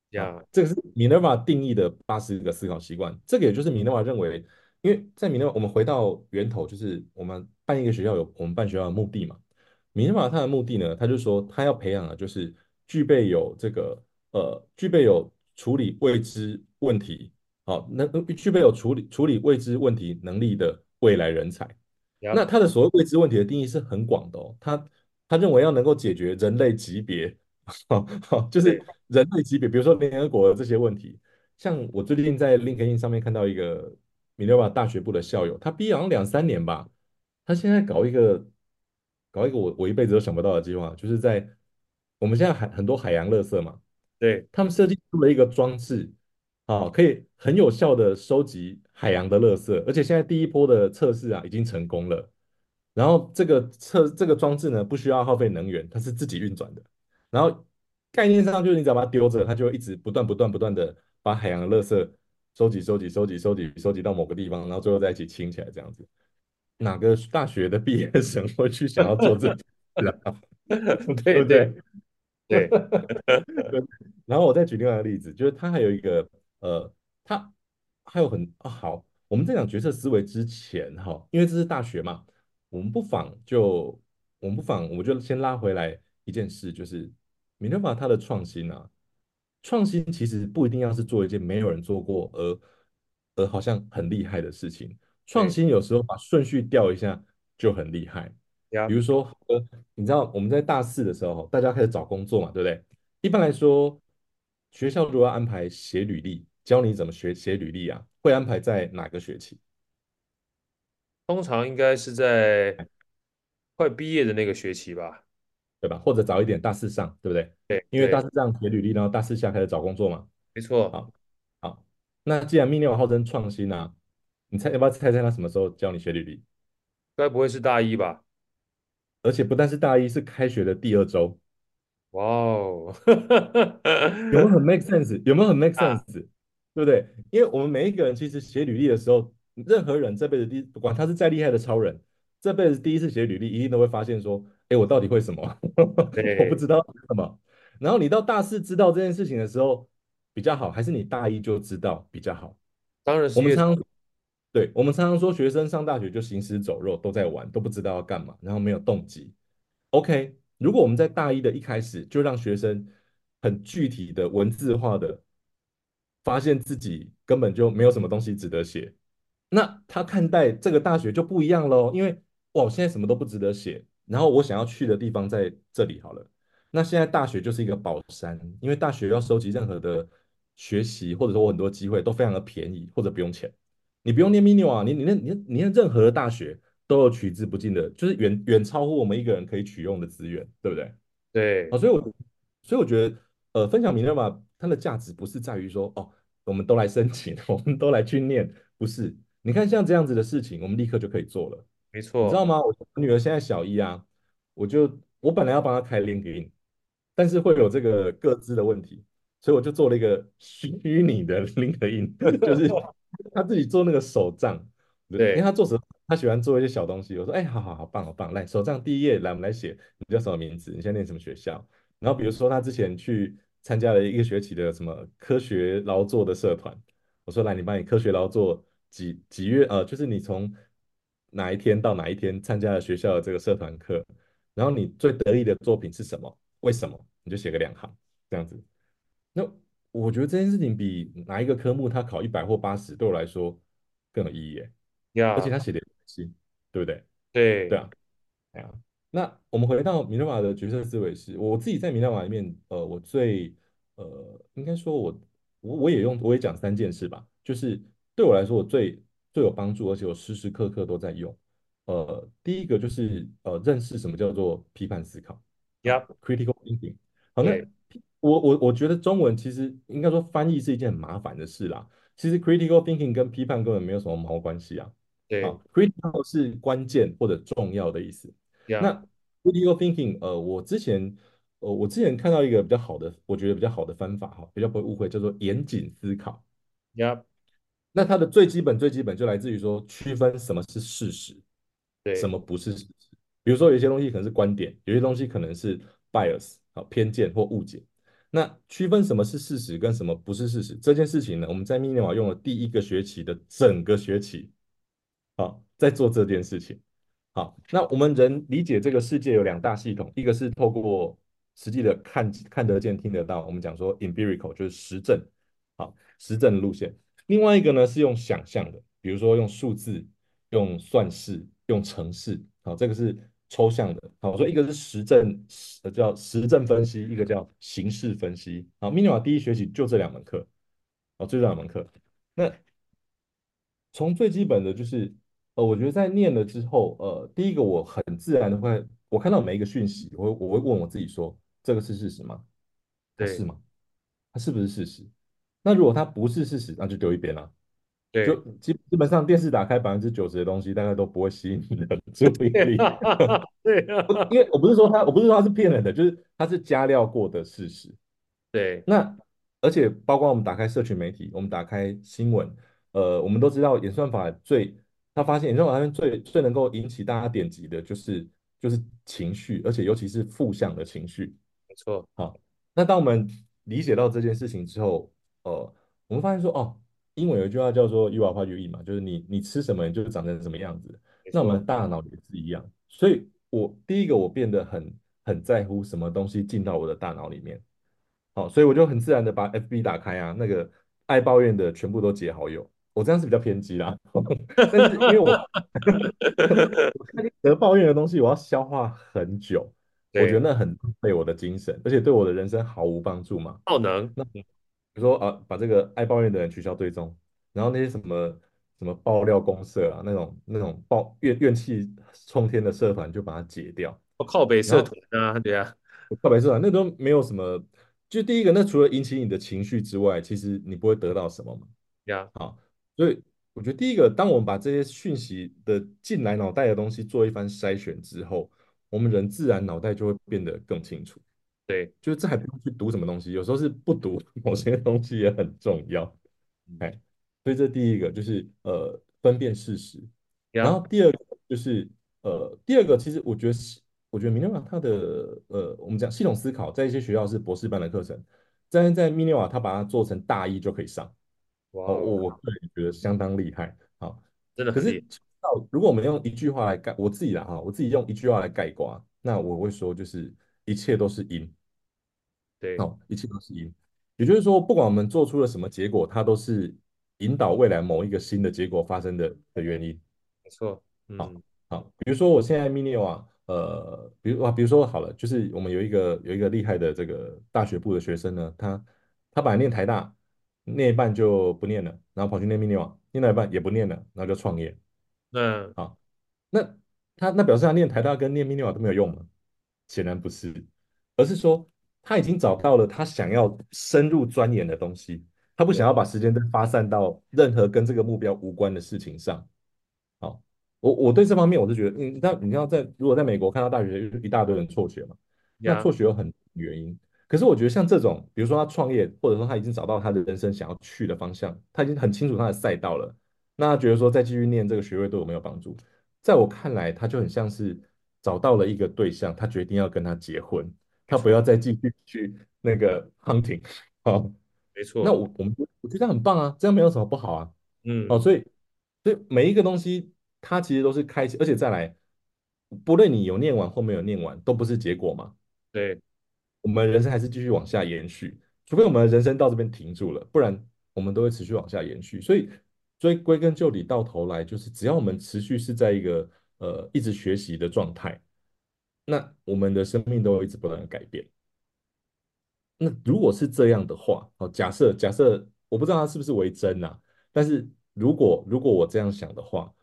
呀 Yeah.，这个是 Minerva 定义的八十个思考习惯。这个也就是 Minerva 认为，因为在 Minerva 我们回到源头，就是我们办一个学校有我们办学校的目的嘛。Minerva 它的目的呢，他就说他要培养的就是具备有这个呃，具备有处理未知问题，好，能具备有处理处理未知问题能力的未来人才。那他的所谓未知问题的定义是很广的哦，他他认为要能够解决人类级别，就是人类级别，比如说联合国的这些问题。像我最近在 LinkedIn 上面看到一个 Minerva 大学部的校友，他毕业好像两三年吧，他现在搞一个搞一个我我一辈子都想不到的计划，就是在我们现在海很多海洋垃圾嘛，对，他们设计出了一个装置，啊，可以很有效的收集海洋的垃圾，而且现在第一波的测试啊已经成功了，然后这个测这个装置呢不需要耗费能源，它是自己运转的，然后概念上就是你只要把它丢着，它就会一直不断不断不断的。把海洋的垃圾收集、收集、收集、收集、收集到某个地方，然后最后再一起清起来，这样子。哪个大学的毕业生会去想要做这个？对对 对。然后我再举另外一个例子，就是他还有一个呃，他还有很啊好，我们在讲角色思维之前哈，因为这是大学嘛，我们不妨就我们不妨我们就先拉回来一件事，就是 Minerva 它的创新啊。创新其实不一定要是做一件没有人做过而而好像很厉害的事情。创新有时候把顺序调一下就很厉害。比如说，呃，你知道我们在大四的时候，大家开始找工作嘛，对不对？一般来说，学校如果要安排写履历，教你怎么学写履历啊，会安排在哪个学期？通常应该是在快毕业的那个学期吧。对吧？或者早一点，大四上，对不对？对，因为大四上写履历，然后大四下开始找工作嘛。没错。好，好，那既然 Minerva 号称创新啊，你猜要不要猜猜他什么时候教你写履历？该不会是大一吧？而且不但是大一，是开学的第二周。哇哦，有没有很 make sense？有没有很 make sense？、啊、对不对？因为我们每一个人其实写履历的时候，任何人这辈子第，不管他是再厉害的超人，这辈子第一次写履历，一定都会发现说。哎，我到底会什么？我不知道什么。然后你到大四知道这件事情的时候比较好，还是你大一就知道比较好？当然是。我们常常对，我们常常说学生上大学就行尸走肉，都在玩，都不知道要干嘛，然后没有动机。OK，如果我们在大一的一开始就让学生很具体的文字化的发现自己根本就没有什么东西值得写，那他看待这个大学就不一样喽。因为哇，我现在什么都不值得写。然后我想要去的地方在这里好了。那现在大学就是一个宝山，因为大学要收集任何的学习，或者说我很多机会都非常的便宜或者不用钱。你不用念 Minerva，你你念你你念任何的大学都有取之不尽的，就是远远超乎我们一个人可以取用的资源，对不对？对。啊，所以我所以我觉得，呃，分享 Minerva 它的价值不是在于说，哦，我们都来申请，我们都来去念，不是。你看像这样子的事情，我们立刻就可以做了。没错，你知道吗？我女儿现在小一啊，我就我本来要帮她开 LinkedIn，但是会有这个各自的问题，所以我就做了一个虚拟的 LinkedIn，就是 她自己做那个手账，对，因为他做手，他喜欢做一些小东西。我说，哎，好好好棒好棒，来手账第一页，来我们来写，你叫什么名字？你现在念什么学校？然后比如说他之前去参加了一个学期的什么科学劳作的社团，我说来，你帮你科学劳作几几月？呃，就是你从。哪一天到哪一天参加了学校的这个社团课，然后你最得意的作品是什么？为什么？你就写个两行这样子。那我觉得这件事情比哪一个科目他考一百或八十对我来说更有意义.而且他写的细，对不对？对对啊，对啊。那我们回到 Minerva 的角色思维是，我自己在 Minerva 里面，呃，我最呃，应该说我我我也用我也讲三件事吧，就是对我来说我最。最有帮助，而且我时时刻刻都在用。呃，第一个就是呃，认识什么叫做批判思考，Yeah，critical thinking。好，那我我我觉得中文其实应该说翻译是一件很麻烦的事啦。其实 critical thinking 跟批判根本没有什么毛关系啊。对，critical 是关键或者重要的意思。那 critical thinking，呃，我之前呃，我之前看到一个比较好的，我觉得比较好的方法哈，比较不会误会，叫做严谨思考。那它的最基本、最基本就来自于说区分什么是事实，对，什么不是事实。比如说，有些东西可能是观点，有些东西可能是 bias 啊偏见或误解。那区分什么是事实跟什么不是事实这件事情呢？我们在 Minerva 用了第一个学期的整个学期，好，在做这件事情。好，那我们人理解这个世界有两大系统，一个是透过实际的看看得见、听得到。我们讲说 empirical 就是实证，好，实证的路线。另外一个呢是用想象的，比如说用数字、用算式、用程式，好，这个是抽象的。好，我说一个是实证，呃，叫实证分析，一个叫形式分析。好，Minima 第一学期就这两门课，好，就这两门课。那从最基本的就是，呃，我觉得在念了之后，呃，第一个我很自然的会，我看到每一个讯息，我会我会问我自己说，这个是事实吗？对是吗？它是不是事实？那如果它不是事实，那就丢一边了。对，就基基本上电视打开百分之九十的东西，大概都不会吸引你的 注意力。对啊，因为我不是说他，我不是说他是骗人的，就是他是加料过的事实。对，那而且包括我们打开社群媒体，我们打开新闻，呃，我们都知道演算法最，他发现演算法最最能够引起大家点击的就是就是情绪，而且尤其是负向的情绪。没错。好，那当我们理解到这件事情之后，呃，我们发现说，哦，英文有一句话叫做 “you are what you eat” 嘛，就是你你吃什么，你就长成什么样子。那我们的大脑也是一样，所以我第一个我变得很很在乎什么东西进到我的大脑里面。好，所以我就很自然的把 FB 打开啊，那个爱抱怨的全部都解好友。我这样是比较偏激啦，但是因为我 我看得抱怨的东西，我要消化很久，我觉得那很费我的精神，而且对我的人生毫无帮助嘛。耗能。那。比如说啊，把这个爱抱怨的人取消追踪，然后那些什么什么爆料公社啊，那种那种爆怨怨气冲天的社团就把它解掉。靠北社团啊，对啊，靠北社团那都没有什么。就第一个，那除了引起你的情绪之外，其实你不会得到什么嘛。呀，好，所以我觉得第一个，当我们把这些讯息的进来脑袋的东西做一番筛选之后，我们人自然脑袋就会变得更清楚。对，就是这还不用去读什么东西，有时候是不读某些东西也很重要。哎、嗯，所以这第一个就是呃分辨事实，然后第二个就是呃第二个其实我觉得是我觉得 Miniwa 它的呃我们讲系统思考在一些学校是博士班的课程，但是在 Miniwa 它把它做成大一就可以上。哇、哦，我我个人觉得相当厉害。好，真的。可是如果我们用一句话来概我自己啦哈，我自己用一句话来概括，那我会说就是一切都是因。对，好，一切都是因，也就是说，不管我们做出了什么结果，它都是引导未来某一个新的结果发生的的原因。没错，嗯、好，好，比如说我现在 Miniwa，呃，比如啊，比如说好了，就是我们有一个有一个厉害的这个大学部的学生呢，他他本来念台大，念一半就不念了，然后跑去念 Miniwa，念到一半也不念了，然后就创业。嗯，好，那他那表示他念台大跟念 Miniwa 都没有用吗？显然不是，而是说。他已经找到了他想要深入钻研的东西，他不想要把时间再发散到任何跟这个目标无关的事情上。好，我我对这方面我是觉得，嗯，那你要在如果在美国看到大学一大堆人辍学嘛，那辍学有很原因。可是我觉得像这种，比如说他创业，或者说他已经找到他的人生想要去的方向，他已经很清楚他的赛道了，那他觉得说再继续念这个学位对我没有帮助，在我看来，他就很像是找到了一个对象，他决定要跟他结婚。他不要再继续去那个 hunting，好，没错。那我我们我觉得很棒啊，这样没有什么不好啊，嗯，哦，所以所以每一个东西它其实都是开启，而且再来，不论你有念完或没有念完，都不是结果嘛。对，我们人生还是继续往下延续，除非我们人生到这边停住了，不然我们都会持续往下延续。所以，所以归根究底，到头来就是只要我们持续是在一个呃一直学习的状态。那我们的生命都会一直不断的改变。那如果是这样的话，哦，假设假设我不知道它是不是为真呐，但是如果如果我这样想的话，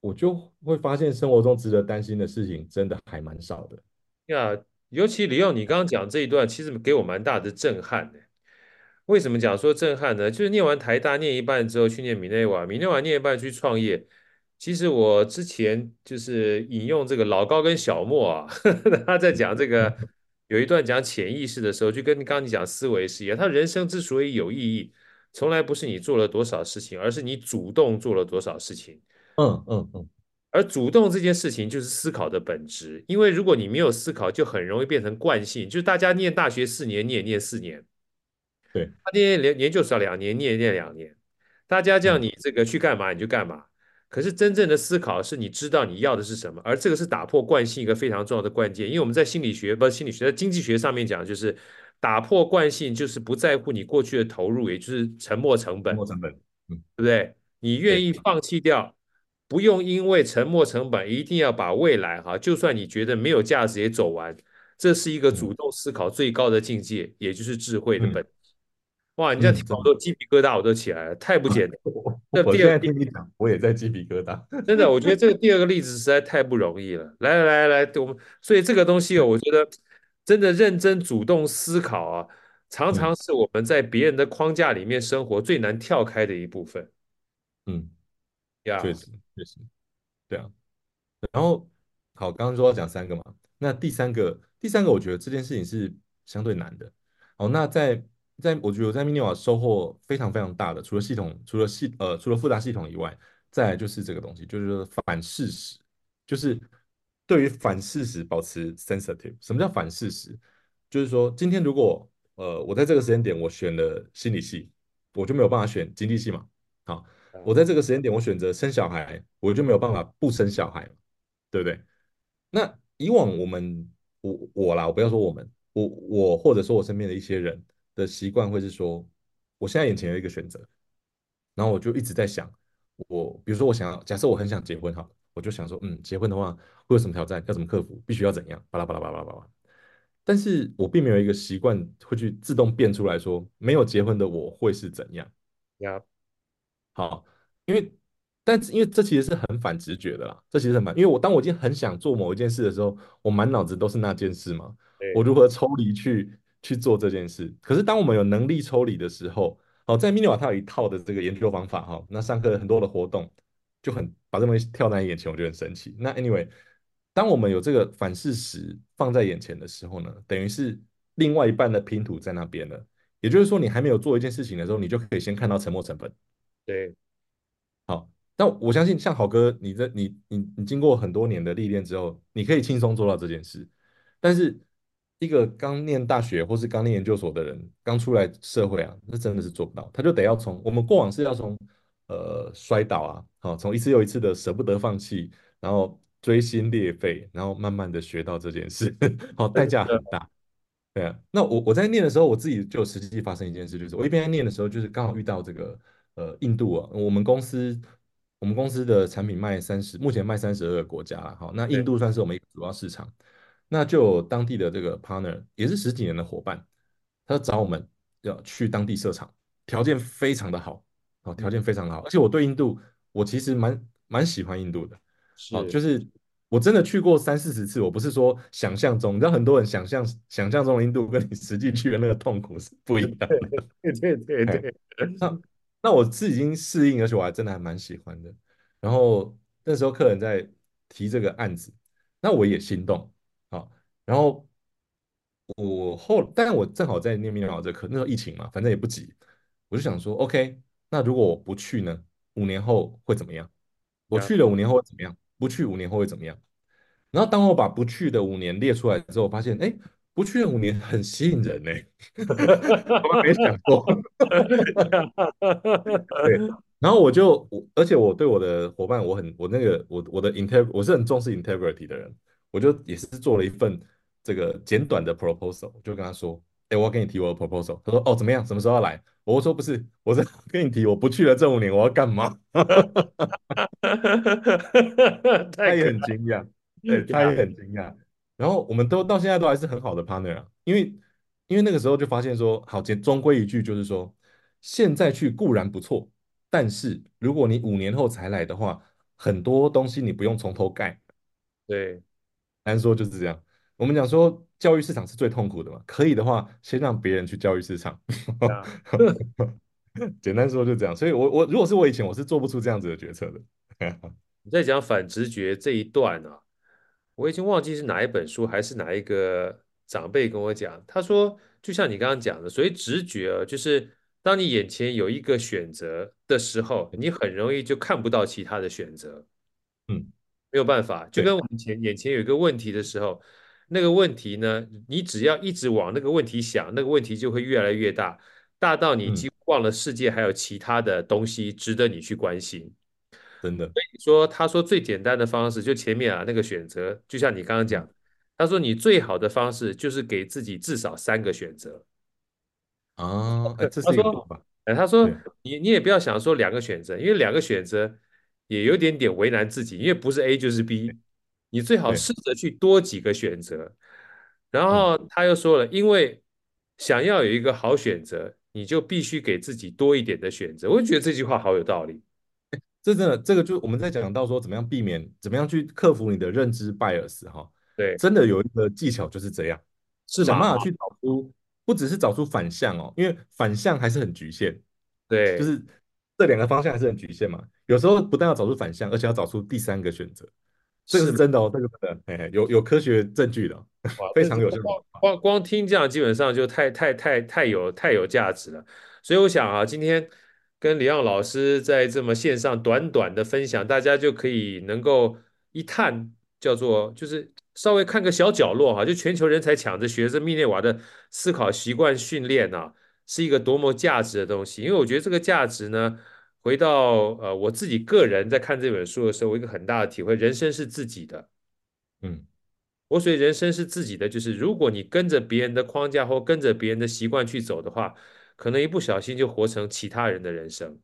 我就会发现生活中值得担心的事情真的还蛮少的。呀，尤其李奥，你刚刚讲这一段，其实给我蛮大的震撼的。为什么讲说震撼呢？就是念完台大念一半之后去念米内瓦，米内瓦念一半去创业。其实我之前就是引用这个老高跟小莫啊，呵 呵他在讲这个有一段讲潜意识的时候，就跟刚刚你讲思维是一样。他人生之所以有意义，从来不是你做了多少事情，而是你主动做了多少事情。嗯嗯嗯。而主动这件事情就是思考的本质，因为如果你没有思考，就很容易变成惯性。就是大家念大学四年，你也念四年，对，他念研研究所两年，你也念两年，大家叫你这个去干嘛你就干嘛。可是真正的思考是你知道你要的是什么，而这个是打破惯性一个非常重要的关键。因为我们在心理学，不是心理学，在经济学上面讲，就是打破惯性，就是不在乎你过去的投入，也就是沉没成本。沉没成本，嗯，对不对？你愿意放弃掉，不用因为沉没成本一定要把未来哈，就算你觉得没有价值也走完。这是一个主动思考最高的境界，也就是智慧的本质。哇，你这样听我都鸡皮疙瘩我都起来了，太不简单。那第二个听你讲，我也在鸡皮疙瘩。真的，我觉得这个第二个例子实在太不容易了。来来来来，我们所以这个东西哦，我觉得真的认真主动思考啊，常常是我们在别人的框架里面生活最难跳开的一部分。嗯，呀，确实确实，对啊。然后好，刚刚说要讲三个嘛，那第三个。第三个，我觉得这件事情是相对难的。好，那在在我觉得我在 Minimal 收获非常非常大的，除了系统，除了系呃，除了复杂系统以外，再来就是这个东西，就是说反事实，就是对于反事实保持 sensitive。什么叫反事实？就是说，今天如果呃我在这个时间点我选了心理系，我就没有办法选经济系嘛。好，我在这个时间点我选择生小孩，我就没有办法不生小孩，对不对？那以往我们我我啦，我不要说我们，我我或者说我身边的一些人的习惯会是说，我现在眼前有一个选择，然后我就一直在想，我比如说我想要，假设我很想结婚哈，我就想说，嗯，结婚的话会有什么挑战，要怎么克服，必须要怎样，巴拉巴拉巴拉巴拉。但是我并没有一个习惯会去自动变出来说，没有结婚的我会是怎样。呀，好，因为。但是因为这其实是很反直觉的啦，这其实很反，因为我当我已经很想做某一件事的时候，我满脑子都是那件事嘛，我如何抽离去去做这件事？可是当我们有能力抽离的时候，好，在 Minimal 它有一套的这个研究方法哈，那上课很多的活动就很把这东西跳在眼前，我觉得很神奇。那 Anyway，当我们有这个反事实放在眼前的时候呢，等于是另外一半的拼图在那边了，也就是说，你还没有做一件事情的时候，你就可以先看到沉没成本。对，好。那我相信，像好哥，你这你你你经过很多年的历练之后，你可以轻松做到这件事。但是，一个刚念大学或是刚念研究所的人，刚出来社会啊，那真的是做不到。他就得要从我们过往是要从呃摔倒啊，好，从一次又一次的舍不得放弃，然后锥心裂肺，然后慢慢的学到这件事，好，代价很大。对啊，那我我在念的时候，我自己就实际发生一件事，就是我一边在念的时候，就是刚好遇到这个呃印度啊，我们公司。我们公司的产品卖三十，目前卖三十二个国家了。好，那印度算是我们一个主要市场。那就当地的这个 partner，也是十几年的伙伴，他找我们要去当地设厂，条件非常的好，哦，条件非常的好。而且我对印度，我其实蛮蛮喜欢印度的。哦，就是我真的去过三四十次，我不是说想象中，你知道很多人想象想象中的印度，跟你实际去的那个痛苦是不一样的。对对对对。那我是已经适应，而且我还真的还蛮喜欢的。然后那时候客人在提这个案子，那我也心动。好，然后我后，但我正好在念 Minimal 这课，那时候疫情嘛，反正也不急，我就想说，OK，那如果我不去呢？五年后会怎么样？我去了五年后会怎么样？不去五年后会怎么样？然后当我把不去的五年列出来之后，我发现，哎。不去的五年很吸引人呢，我们没想过。对，然后我就我，而且我对我的伙伴，我很我那个我我的 integ 我是很重视 integrity 的人，我就也是做了一份这个简短的 proposal，就跟他说，哎，我要跟你提我的 proposal。他说，哦，怎么样？什么时候要来？我说不是，我是跟你提，我不去了这五年我要干嘛？他也很惊讶，对，他也很惊讶。然后我们都到现在都还是很好的 partner 啊，因为因为那个时候就发现说，好，简终归一句就是说，现在去固然不错，但是如果你五年后才来的话，很多东西你不用从头盖。对，单说就是这样。我们讲说教育市场是最痛苦的嘛，可以的话先让别人去教育市场。简单说就这样。所以我我如果是我以前我是做不出这样子的决策的。你在讲反直觉这一段啊。我已经忘记是哪一本书，还是哪一个长辈跟我讲，他说，就像你刚刚讲的，所以直觉啊，就是当你眼前有一个选择的时候，你很容易就看不到其他的选择。嗯，没有办法，就跟我们前眼前有一个问题的时候，那个问题呢，你只要一直往那个问题想，那个问题就会越来越大，大到你几乎忘了世界还有其他的东西值得你去关心。真的。所以说，他说最简单的方式就前面啊那个选择，就像你刚刚讲，他说你最好的方式就是给自己至少三个选择啊，哎，这是一个方法。哎，他说你你也不要想说两个选择，因为两个选择也有点点为难自己，因为不是 A 就是 B，你最好试着去多几个选择。然后他又说了，因为想要有一个好选择，你就必须给自己多一点的选择。我就觉得这句话好有道理。这真的，这个就我们在讲到说怎么样避免，怎么样去克服你的认知 bias 哈。对，真的有一个技巧就是这样，是想办法去找出，不只是找出反向哦，因为反向还是很局限。对，就是这两个方向还是很局限嘛。有时候不但要找出反向，而且要找出第三个选择。这个是真的哦，这个真的，哎，有有科学证据的，非常有效。光光听这样，基本上就太太太太有太有价值了。所以我想啊，今天跟李漾老师在这么线上短短的分享，大家就可以能够一探，叫做就是稍微看个小角落哈，就全球人才抢着学这密涅瓦的思考习惯训练啊，是一个多么价值的东西。因为我觉得这个价值呢。回到呃，我自己个人在看这本书的时候，我一个很大的体会：人生是自己的。嗯，我所以人生是自己的，就是如果你跟着别人的框架或跟着别人的习惯去走的话，可能一不小心就活成其他人的人生。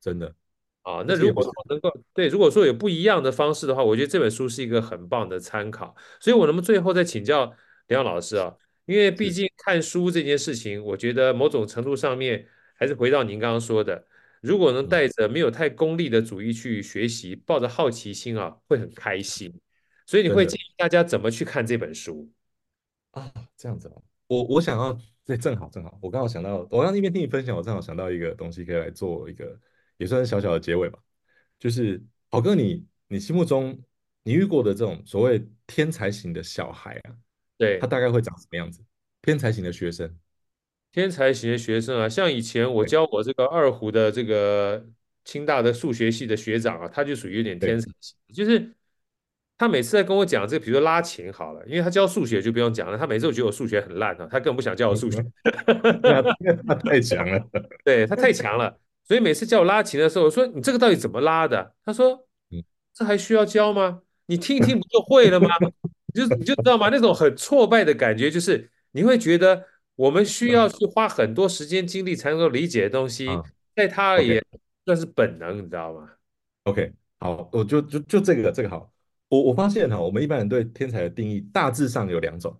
真的啊，那如果说能够对，如果说有不一样的方式的话，我觉得这本书是一个很棒的参考。所以，我能不能最后再请教梁老师啊？因为毕竟看书这件事情，我觉得某种程度上面还是回到您刚刚说的。如果能带着没有太功利的主义去学习，抱着好奇心啊，会很开心。所以你会建议大家怎么去看这本书啊？这样子哦，我我想要，对，正好正好，我刚好想到，我刚一边听你分享，我正好想到一个东西，可以来做一个也算是小小的结尾吧。就是好哥，你你心目中你遇过的这种所谓天才型的小孩啊，对，他大概会长什么样子？天才型的学生。天才型的学生啊，像以前我教我这个二胡的这个清大的数学系的学长啊，他就属于有点天才型，就是他每次在跟我讲这个，比如说拉琴好了，因为他教数学就不用讲了，他每次都觉得我数学很烂啊，他根本不想教我数学，他太强了，对，他太强了，所以每次叫我拉琴的时候，我说你这个到底怎么拉的？他说，这还需要教吗？你听一听不就会了吗？你就你就知道吗？那种很挫败的感觉，就是你会觉得。我们需要去花很多时间精力才能够理解的东西，在他而言算是本能，你知道吗？OK，好，我就就就这个这个好。我我发现哈，我们一般人对天才的定义大致上有两种。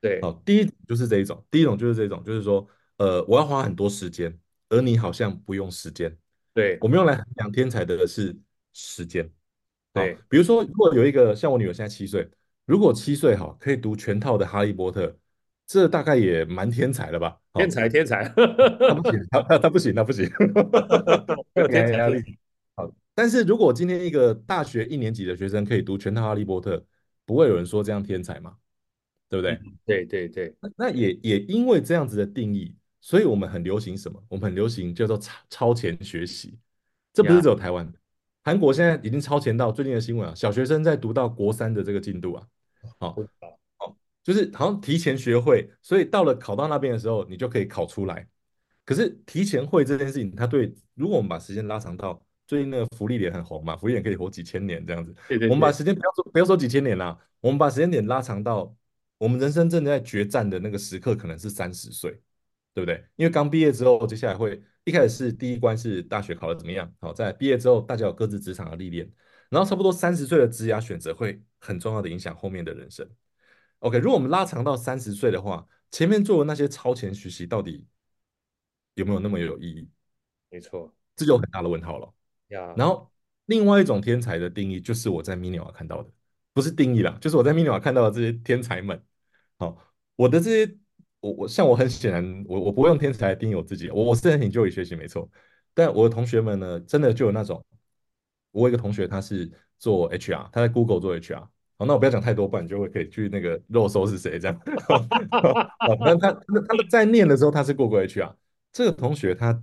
对，好，第一就是这一种，第一种就是这种，就是说，呃，我要花很多时间，而你好像不用时间。对，我们用来衡量天才的是时间。对，比如说，如果有一个像我女儿现在七岁，如果七岁哈可以读全套的《哈利波特》。这大概也蛮天才了吧？天才，天才，他不行，他他不行，他不行，没有天才压力。好，但是如果今天一个大学一年级的学生可以读全套《哈利波特》，不会有人说这样天才吗？对不对？嗯、对对对。那也也因为这样子的定义，所以我们很流行什么？我们很流行叫做超超前学习。这不是只有台湾，韩国现在已经超前到最近的新闻啊，小学生在读到国三的这个进度啊。好。就是好像提前学会，所以到了考到那边的时候，你就可以考出来。可是提前会这件事情，它对，如果我们把时间拉长到最近那个福利点很红嘛，福利点可以活几千年这样子。对对对，我们把时间不要说不要说几千年啦，我们把时间点拉长到我们人生正在决战的那个时刻，可能是三十岁，对不对？因为刚毕业之后，接下来会一开始是第一关是大学考的怎么样，好，在毕业之后大家有各自职场的历练，然后差不多三十岁的职涯选择会很重要的影响后面的人生。OK，如果我们拉长到三十岁的话，前面做的那些超前学习到底有没有那么有意义？没错，这就有很大的问号了。然后另外一种天才的定义，就是我在密涅瓦看到的，不是定义啦，就是我在密涅瓦看到的这些天才们。好，我的这些，我我像我很显然，我我不会用天才来定义我自己，我我是很 enjoy 学习，没错。但我的同学们呢，真的就有那种，我有一个同学他是做 HR，他在 Google 做 HR。好，那我不要讲太多，不然就会可以去那个肉搜是谁这样。好，那他那他们在念的时候，他是过过 HR。这个同学他，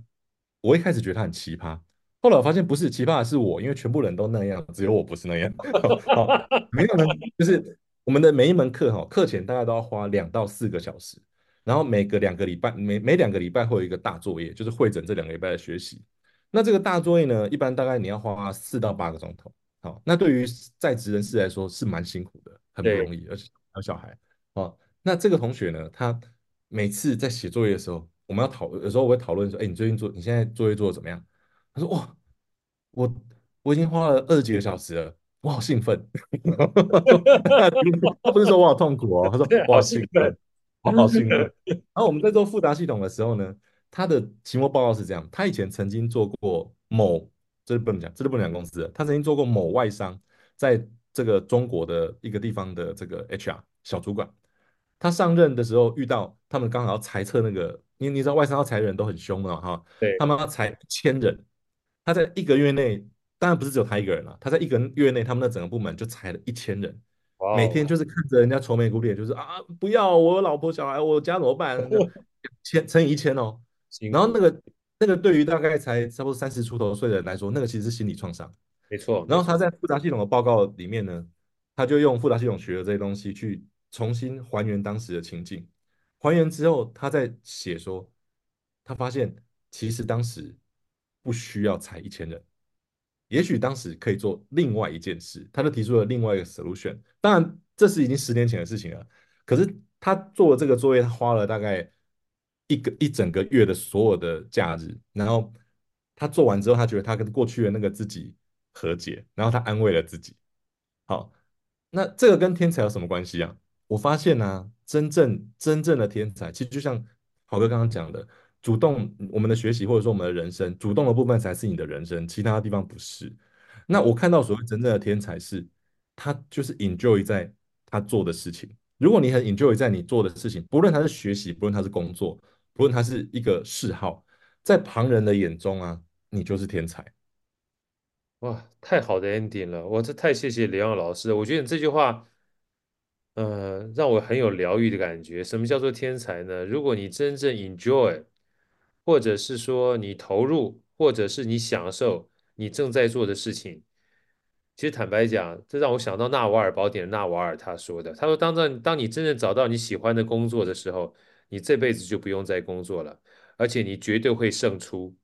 我一开始觉得他很奇葩，后来我发现不是奇葩的是我，因为全部人都那样，只有我不是那样。好，没有人，就是我们的每一门课哈，课前大概都要花两到四个小时，然后每个两个礼拜，每每两个礼拜会有一个大作业，就是会诊这两个礼拜的学习。那这个大作业呢，一般大概你要花四到八个钟头。好，那对于在职人士来说是蛮辛苦的，很不容易，而且还有小孩。好，那这个同学呢，他每次在写作业的时候，我们要讨，有时候我会讨论说，哎，你最近做，你现在作业做的怎么样？他说，哇，我我已经花了二十几个小时了，我好兴奋。他不是说我好痛苦哦，他说我好兴奋，我好兴奋。然后我们在做复杂系统的时候呢，他的期末报告是这样，他以前曾经做过某。这是不能讲，这是不能讲公司的。他曾经做过某外商，在这个中国的一个地方的这个 HR 小主管。他上任的时候遇到他们刚好要裁撤那个，因为你知道外商要裁人都很凶的哈。对。他们要裁一千人，他在一个月内，当然不是只有他一个人了，他在一个月内，他们的整个部门就裁了一千人。Wow. 每天就是看着人家愁眉苦脸，就是啊，不要我有老婆小孩，我家怎么办？千乘以一千哦，然后那个。那个对于大概才差不多三十出头岁的人来说，那个其实是心理创伤。没错。然后他在复杂系统的报告里面呢，他就用复杂系统学的这些东西去重新还原当时的情境。还原之后，他在写说，他发现其实当时不需要裁一千人，也许当时可以做另外一件事。他就提出了另外一个 solution。当然，这是已经十年前的事情了。可是他做了这个作业，他花了大概。一个一整个月的所有的假日，然后他做完之后，他觉得他跟过去的那个自己和解，然后他安慰了自己。好，那这个跟天才有什么关系啊？我发现呢、啊，真正真正的天才，其实就像豪哥刚刚讲的，主动我们的学习或者说我们的人生，主动的部分才是你的人生，其他的地方不是。那我看到所谓真正的天才是，他就是 enjoy 在他做的事情。如果你很 enjoy 在你做的事情，不论他是学习，不论他是工作。不论他是一个嗜好，在旁人的眼中啊，你就是天才。哇，太好的 ending 了！我这太谢谢李昂老师。我觉得你这句话，呃，让我很有疗愈的感觉。什么叫做天才呢？如果你真正 enjoy，或者是说你投入，或者是你享受你正在做的事情，其实坦白讲，这让我想到纳瓦尔宝典的纳瓦尔他说的，他说当在当你真正找到你喜欢的工作的时候。你这辈子就不用再工作了，而且你绝对会胜出。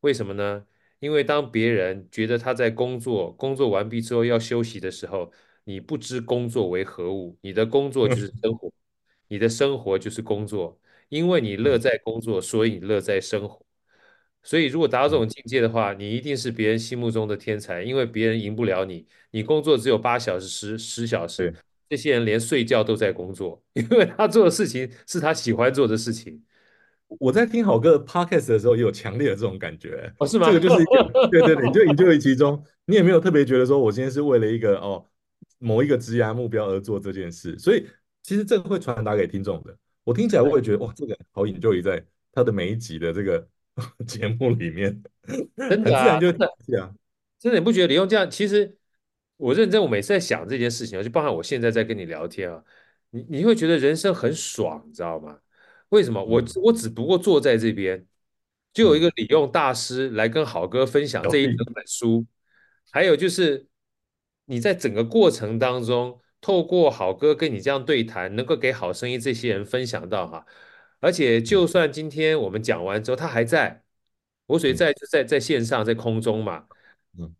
为什么呢？因为当别人觉得他在工作，工作完毕之后要休息的时候，你不知工作为何物，你的工作就是生活，你的生活就是工作。因为你乐在工作，所以你乐在生活。所以如果达到这种境界的话，你一定是别人心目中的天才，因为别人赢不了你。你工作只有八小时、十十小时。这些人连睡觉都在工作，因为他做的事情是他喜欢做的事情。我在听郝哥的 podcast 的时候，也有强烈的这种感觉。哦，是吗？这个就是一个，对对对，你就你就于其中，你也没有特别觉得说，我今天是为了一个哦某一个职业目标而做这件事。所以其实这个会传达给听众的。我听起来我也觉得哇，这个好引就在他的每一集的这个 节目里面，真的啊，就这样。真的你不觉得你用这样其实？我认真，我每次在想这件事情，就包含我现在在跟你聊天啊，你你会觉得人生很爽，你知道吗？为什么？我我只不过坐在这边，就有一个李用大师来跟好哥分享这一整本书，还有就是你在整个过程当中，透过好哥跟你这样对谈，能够给好声音这些人分享到哈，而且就算今天我们讲完之后，他还在，我所以在就在在线上，在空中嘛。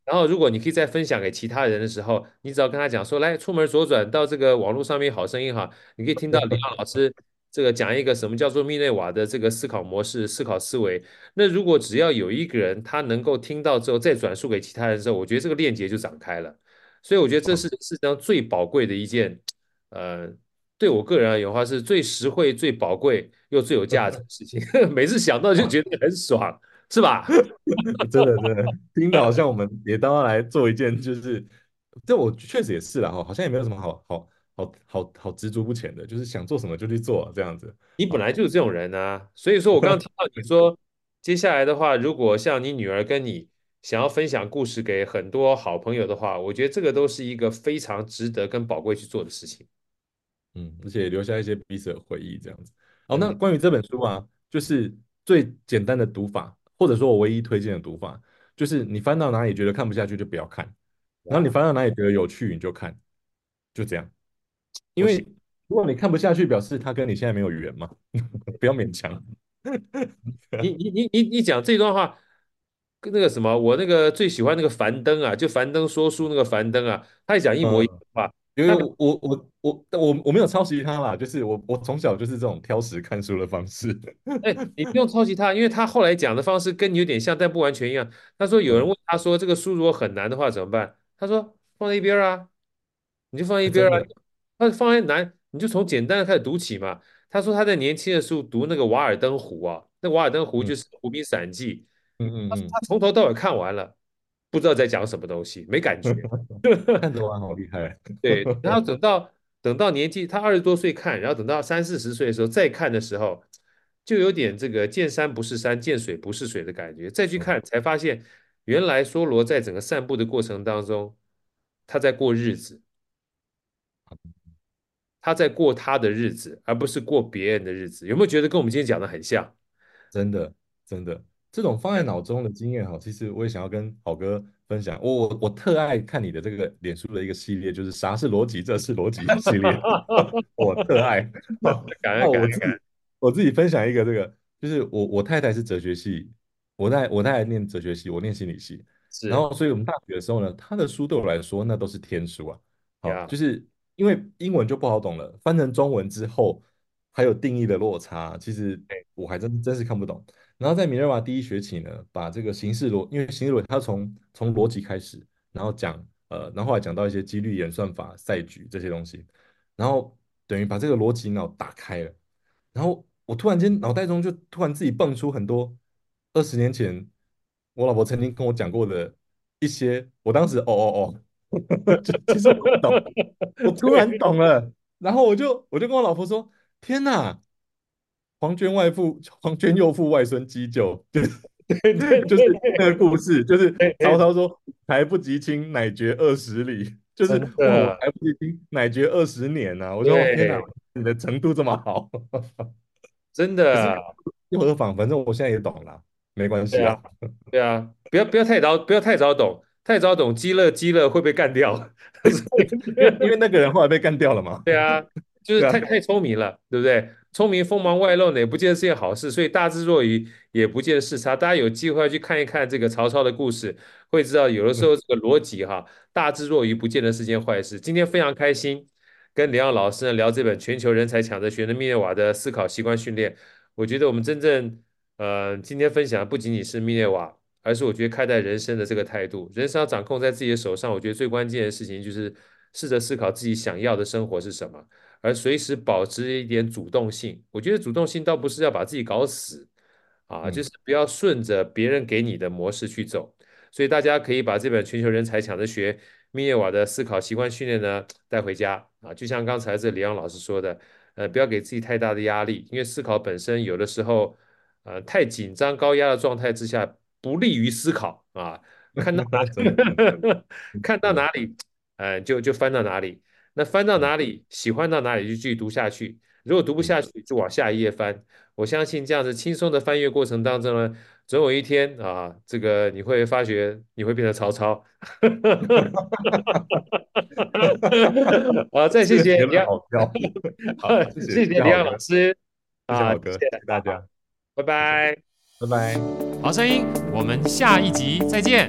然后，如果你可以再分享给其他人的时候，你只要跟他讲说，来出门左转到这个网络上面好声音哈，你可以听到李昂老师这个讲一个什么叫做密内瓦的这个思考模式、思考思维。那如果只要有一个人他能够听到之后再转述给其他人之后，我觉得这个链接就展开了。所以我觉得这是世界上最宝贵的一件，呃，对我个人而言的话是最实惠、最宝贵又最有价值的事情。每次想到就觉得很爽。是吧？真的真的，听的好像我们也都要来做一件，就是这我确实也是啦哈，好像也没有什么好好好好好执着不前的，就是想做什么就去做这样子。你本来就是这种人啊，所以说我刚刚听到你说，接下来的话，如果像你女儿跟你想要分享故事给很多好朋友的话，我觉得这个都是一个非常值得跟宝贵去做的事情。嗯，而且留下一些彼此的回忆这样子。哦，那关于这本书啊，就是最简单的读法。或者说我唯一推荐的读法，就是你翻到哪里觉得看不下去就不要看，然后你翻到哪里觉得有趣你就看，就这样。因为如果你看不下去，表示他跟你现在没有缘嘛，不要勉强。你你你你你讲这段话，跟那个什么，我那个最喜欢那个樊登啊，就樊登说书那个樊登啊，他也讲一模一样的话。因为我我我我我我没有抄袭他啦，就是我我从小就是这种挑食看书的方式。哎，你不用抄袭他，因为他后来讲的方式跟你有点像，但不完全一样。他说有人问他说这个书如果很难的话怎么办？他说放在一边啊，你就放在一边啊。他放在难，你就从简单的开始读起嘛。他说他在年轻的时候读那个《瓦尔登湖》啊，那《瓦尔登湖》就是《湖滨散记》。嗯嗯嗯，他从头到尾看完了。不知道在讲什么东西，没感觉。看得完好厉害。对，然后等到等到年纪，他二十多岁看，然后等到三四十岁的时候再看的时候，就有点这个见山不是山，见水不是水的感觉。再去看，才发现原来梭罗在整个散步的过程当中，他在过日子，他在过他的日子，而不是过别人的日子。有没有觉得跟我们今天讲的很像？真的，真的。这种放在脑中的经验哈，其实我也想要跟好哥分享。我我我特爱看你的这个脸书的一个系列，就是啥是逻辑，这是逻辑系列，我特爱。感恩感恩。我自己分享一个这个，就是我我太太是哲学系，我太我太太念哲学系，我念心理系。是。然后，所以我们大学的时候呢，她的书对我来说那都是天书啊。好，Yeah. 就是因为英文就不好懂了，翻成中文之后还有定义的落差，其实我还真真是看不懂。然后在米勒瓦第一学期呢，把这个形式逻，因为形式逻它从从逻辑开始，然后讲呃，然后后来讲到一些几率演算法、赛局这些东西，然后等于把这个逻辑脑打开了，然后我突然间脑袋中就突然自己蹦出很多二十年前我老婆曾经跟我讲过的一些，我当时哦哦哦，其实我不懂，我突然懂了，然后我就我就跟我老婆说，天哪！黄绢外父，黄绢幼父外孙齏臼，就是对对，就是那个故事，就是曹操说“还不及亲，乃绝二十里”，就是我还不及亲，乃绝二十年呐！我说天哪，你的程度这么好，真的。又何妨？反正我现在也懂了，没关系啊。对啊，不要不要太早，不要太早懂，太早懂，激了激了会被干掉。因为那个人后来被干掉了嘛。对啊，就是太太聪明了，对不对？聪明锋芒外露呢，也不见得是件好事，所以大智若愚也不见得是差。大家有机会要去看一看这个曹操的故事，会知道有的时候这个逻辑哈，大智若愚不见得是件坏事。今天非常开心跟李昂老师呢聊这本《全球人才抢着学的密涅瓦的思考习惯训练》，我觉得我们真正呃今天分享的不仅仅是密涅瓦，而是我觉得看待人生的这个态度。人生要掌控在自己的手上，我觉得最关键的事情就是试着思考自己想要的生活是什么。而随时保持一点主动性，我觉得主动性倒不是要把自己搞死，啊，就是不要顺着别人给你的模式去走。所以大家可以把这本《全球人才抢着学密涅瓦的思考习惯训练》呢带回家啊，就像刚才这李阳老师说的，呃，不要给自己太大的压力，因为思考本身有的时候，呃，太紧张高压的状态之下不利于思考啊。看到 哪里，看到哪里，呃，就就翻到哪里。那翻到哪里，喜欢到哪里就继续读下去。如果读不下去，就往下一页翻。我相信这样子轻松的翻阅过程当中呢，总有一天啊，这个你会发觉你会变成曹操。好，再谢谢李昂，好，谢谢李昂老师，谢谢郝哥，谢谢大家，拜拜，拜拜，好声音，我们下一集再见。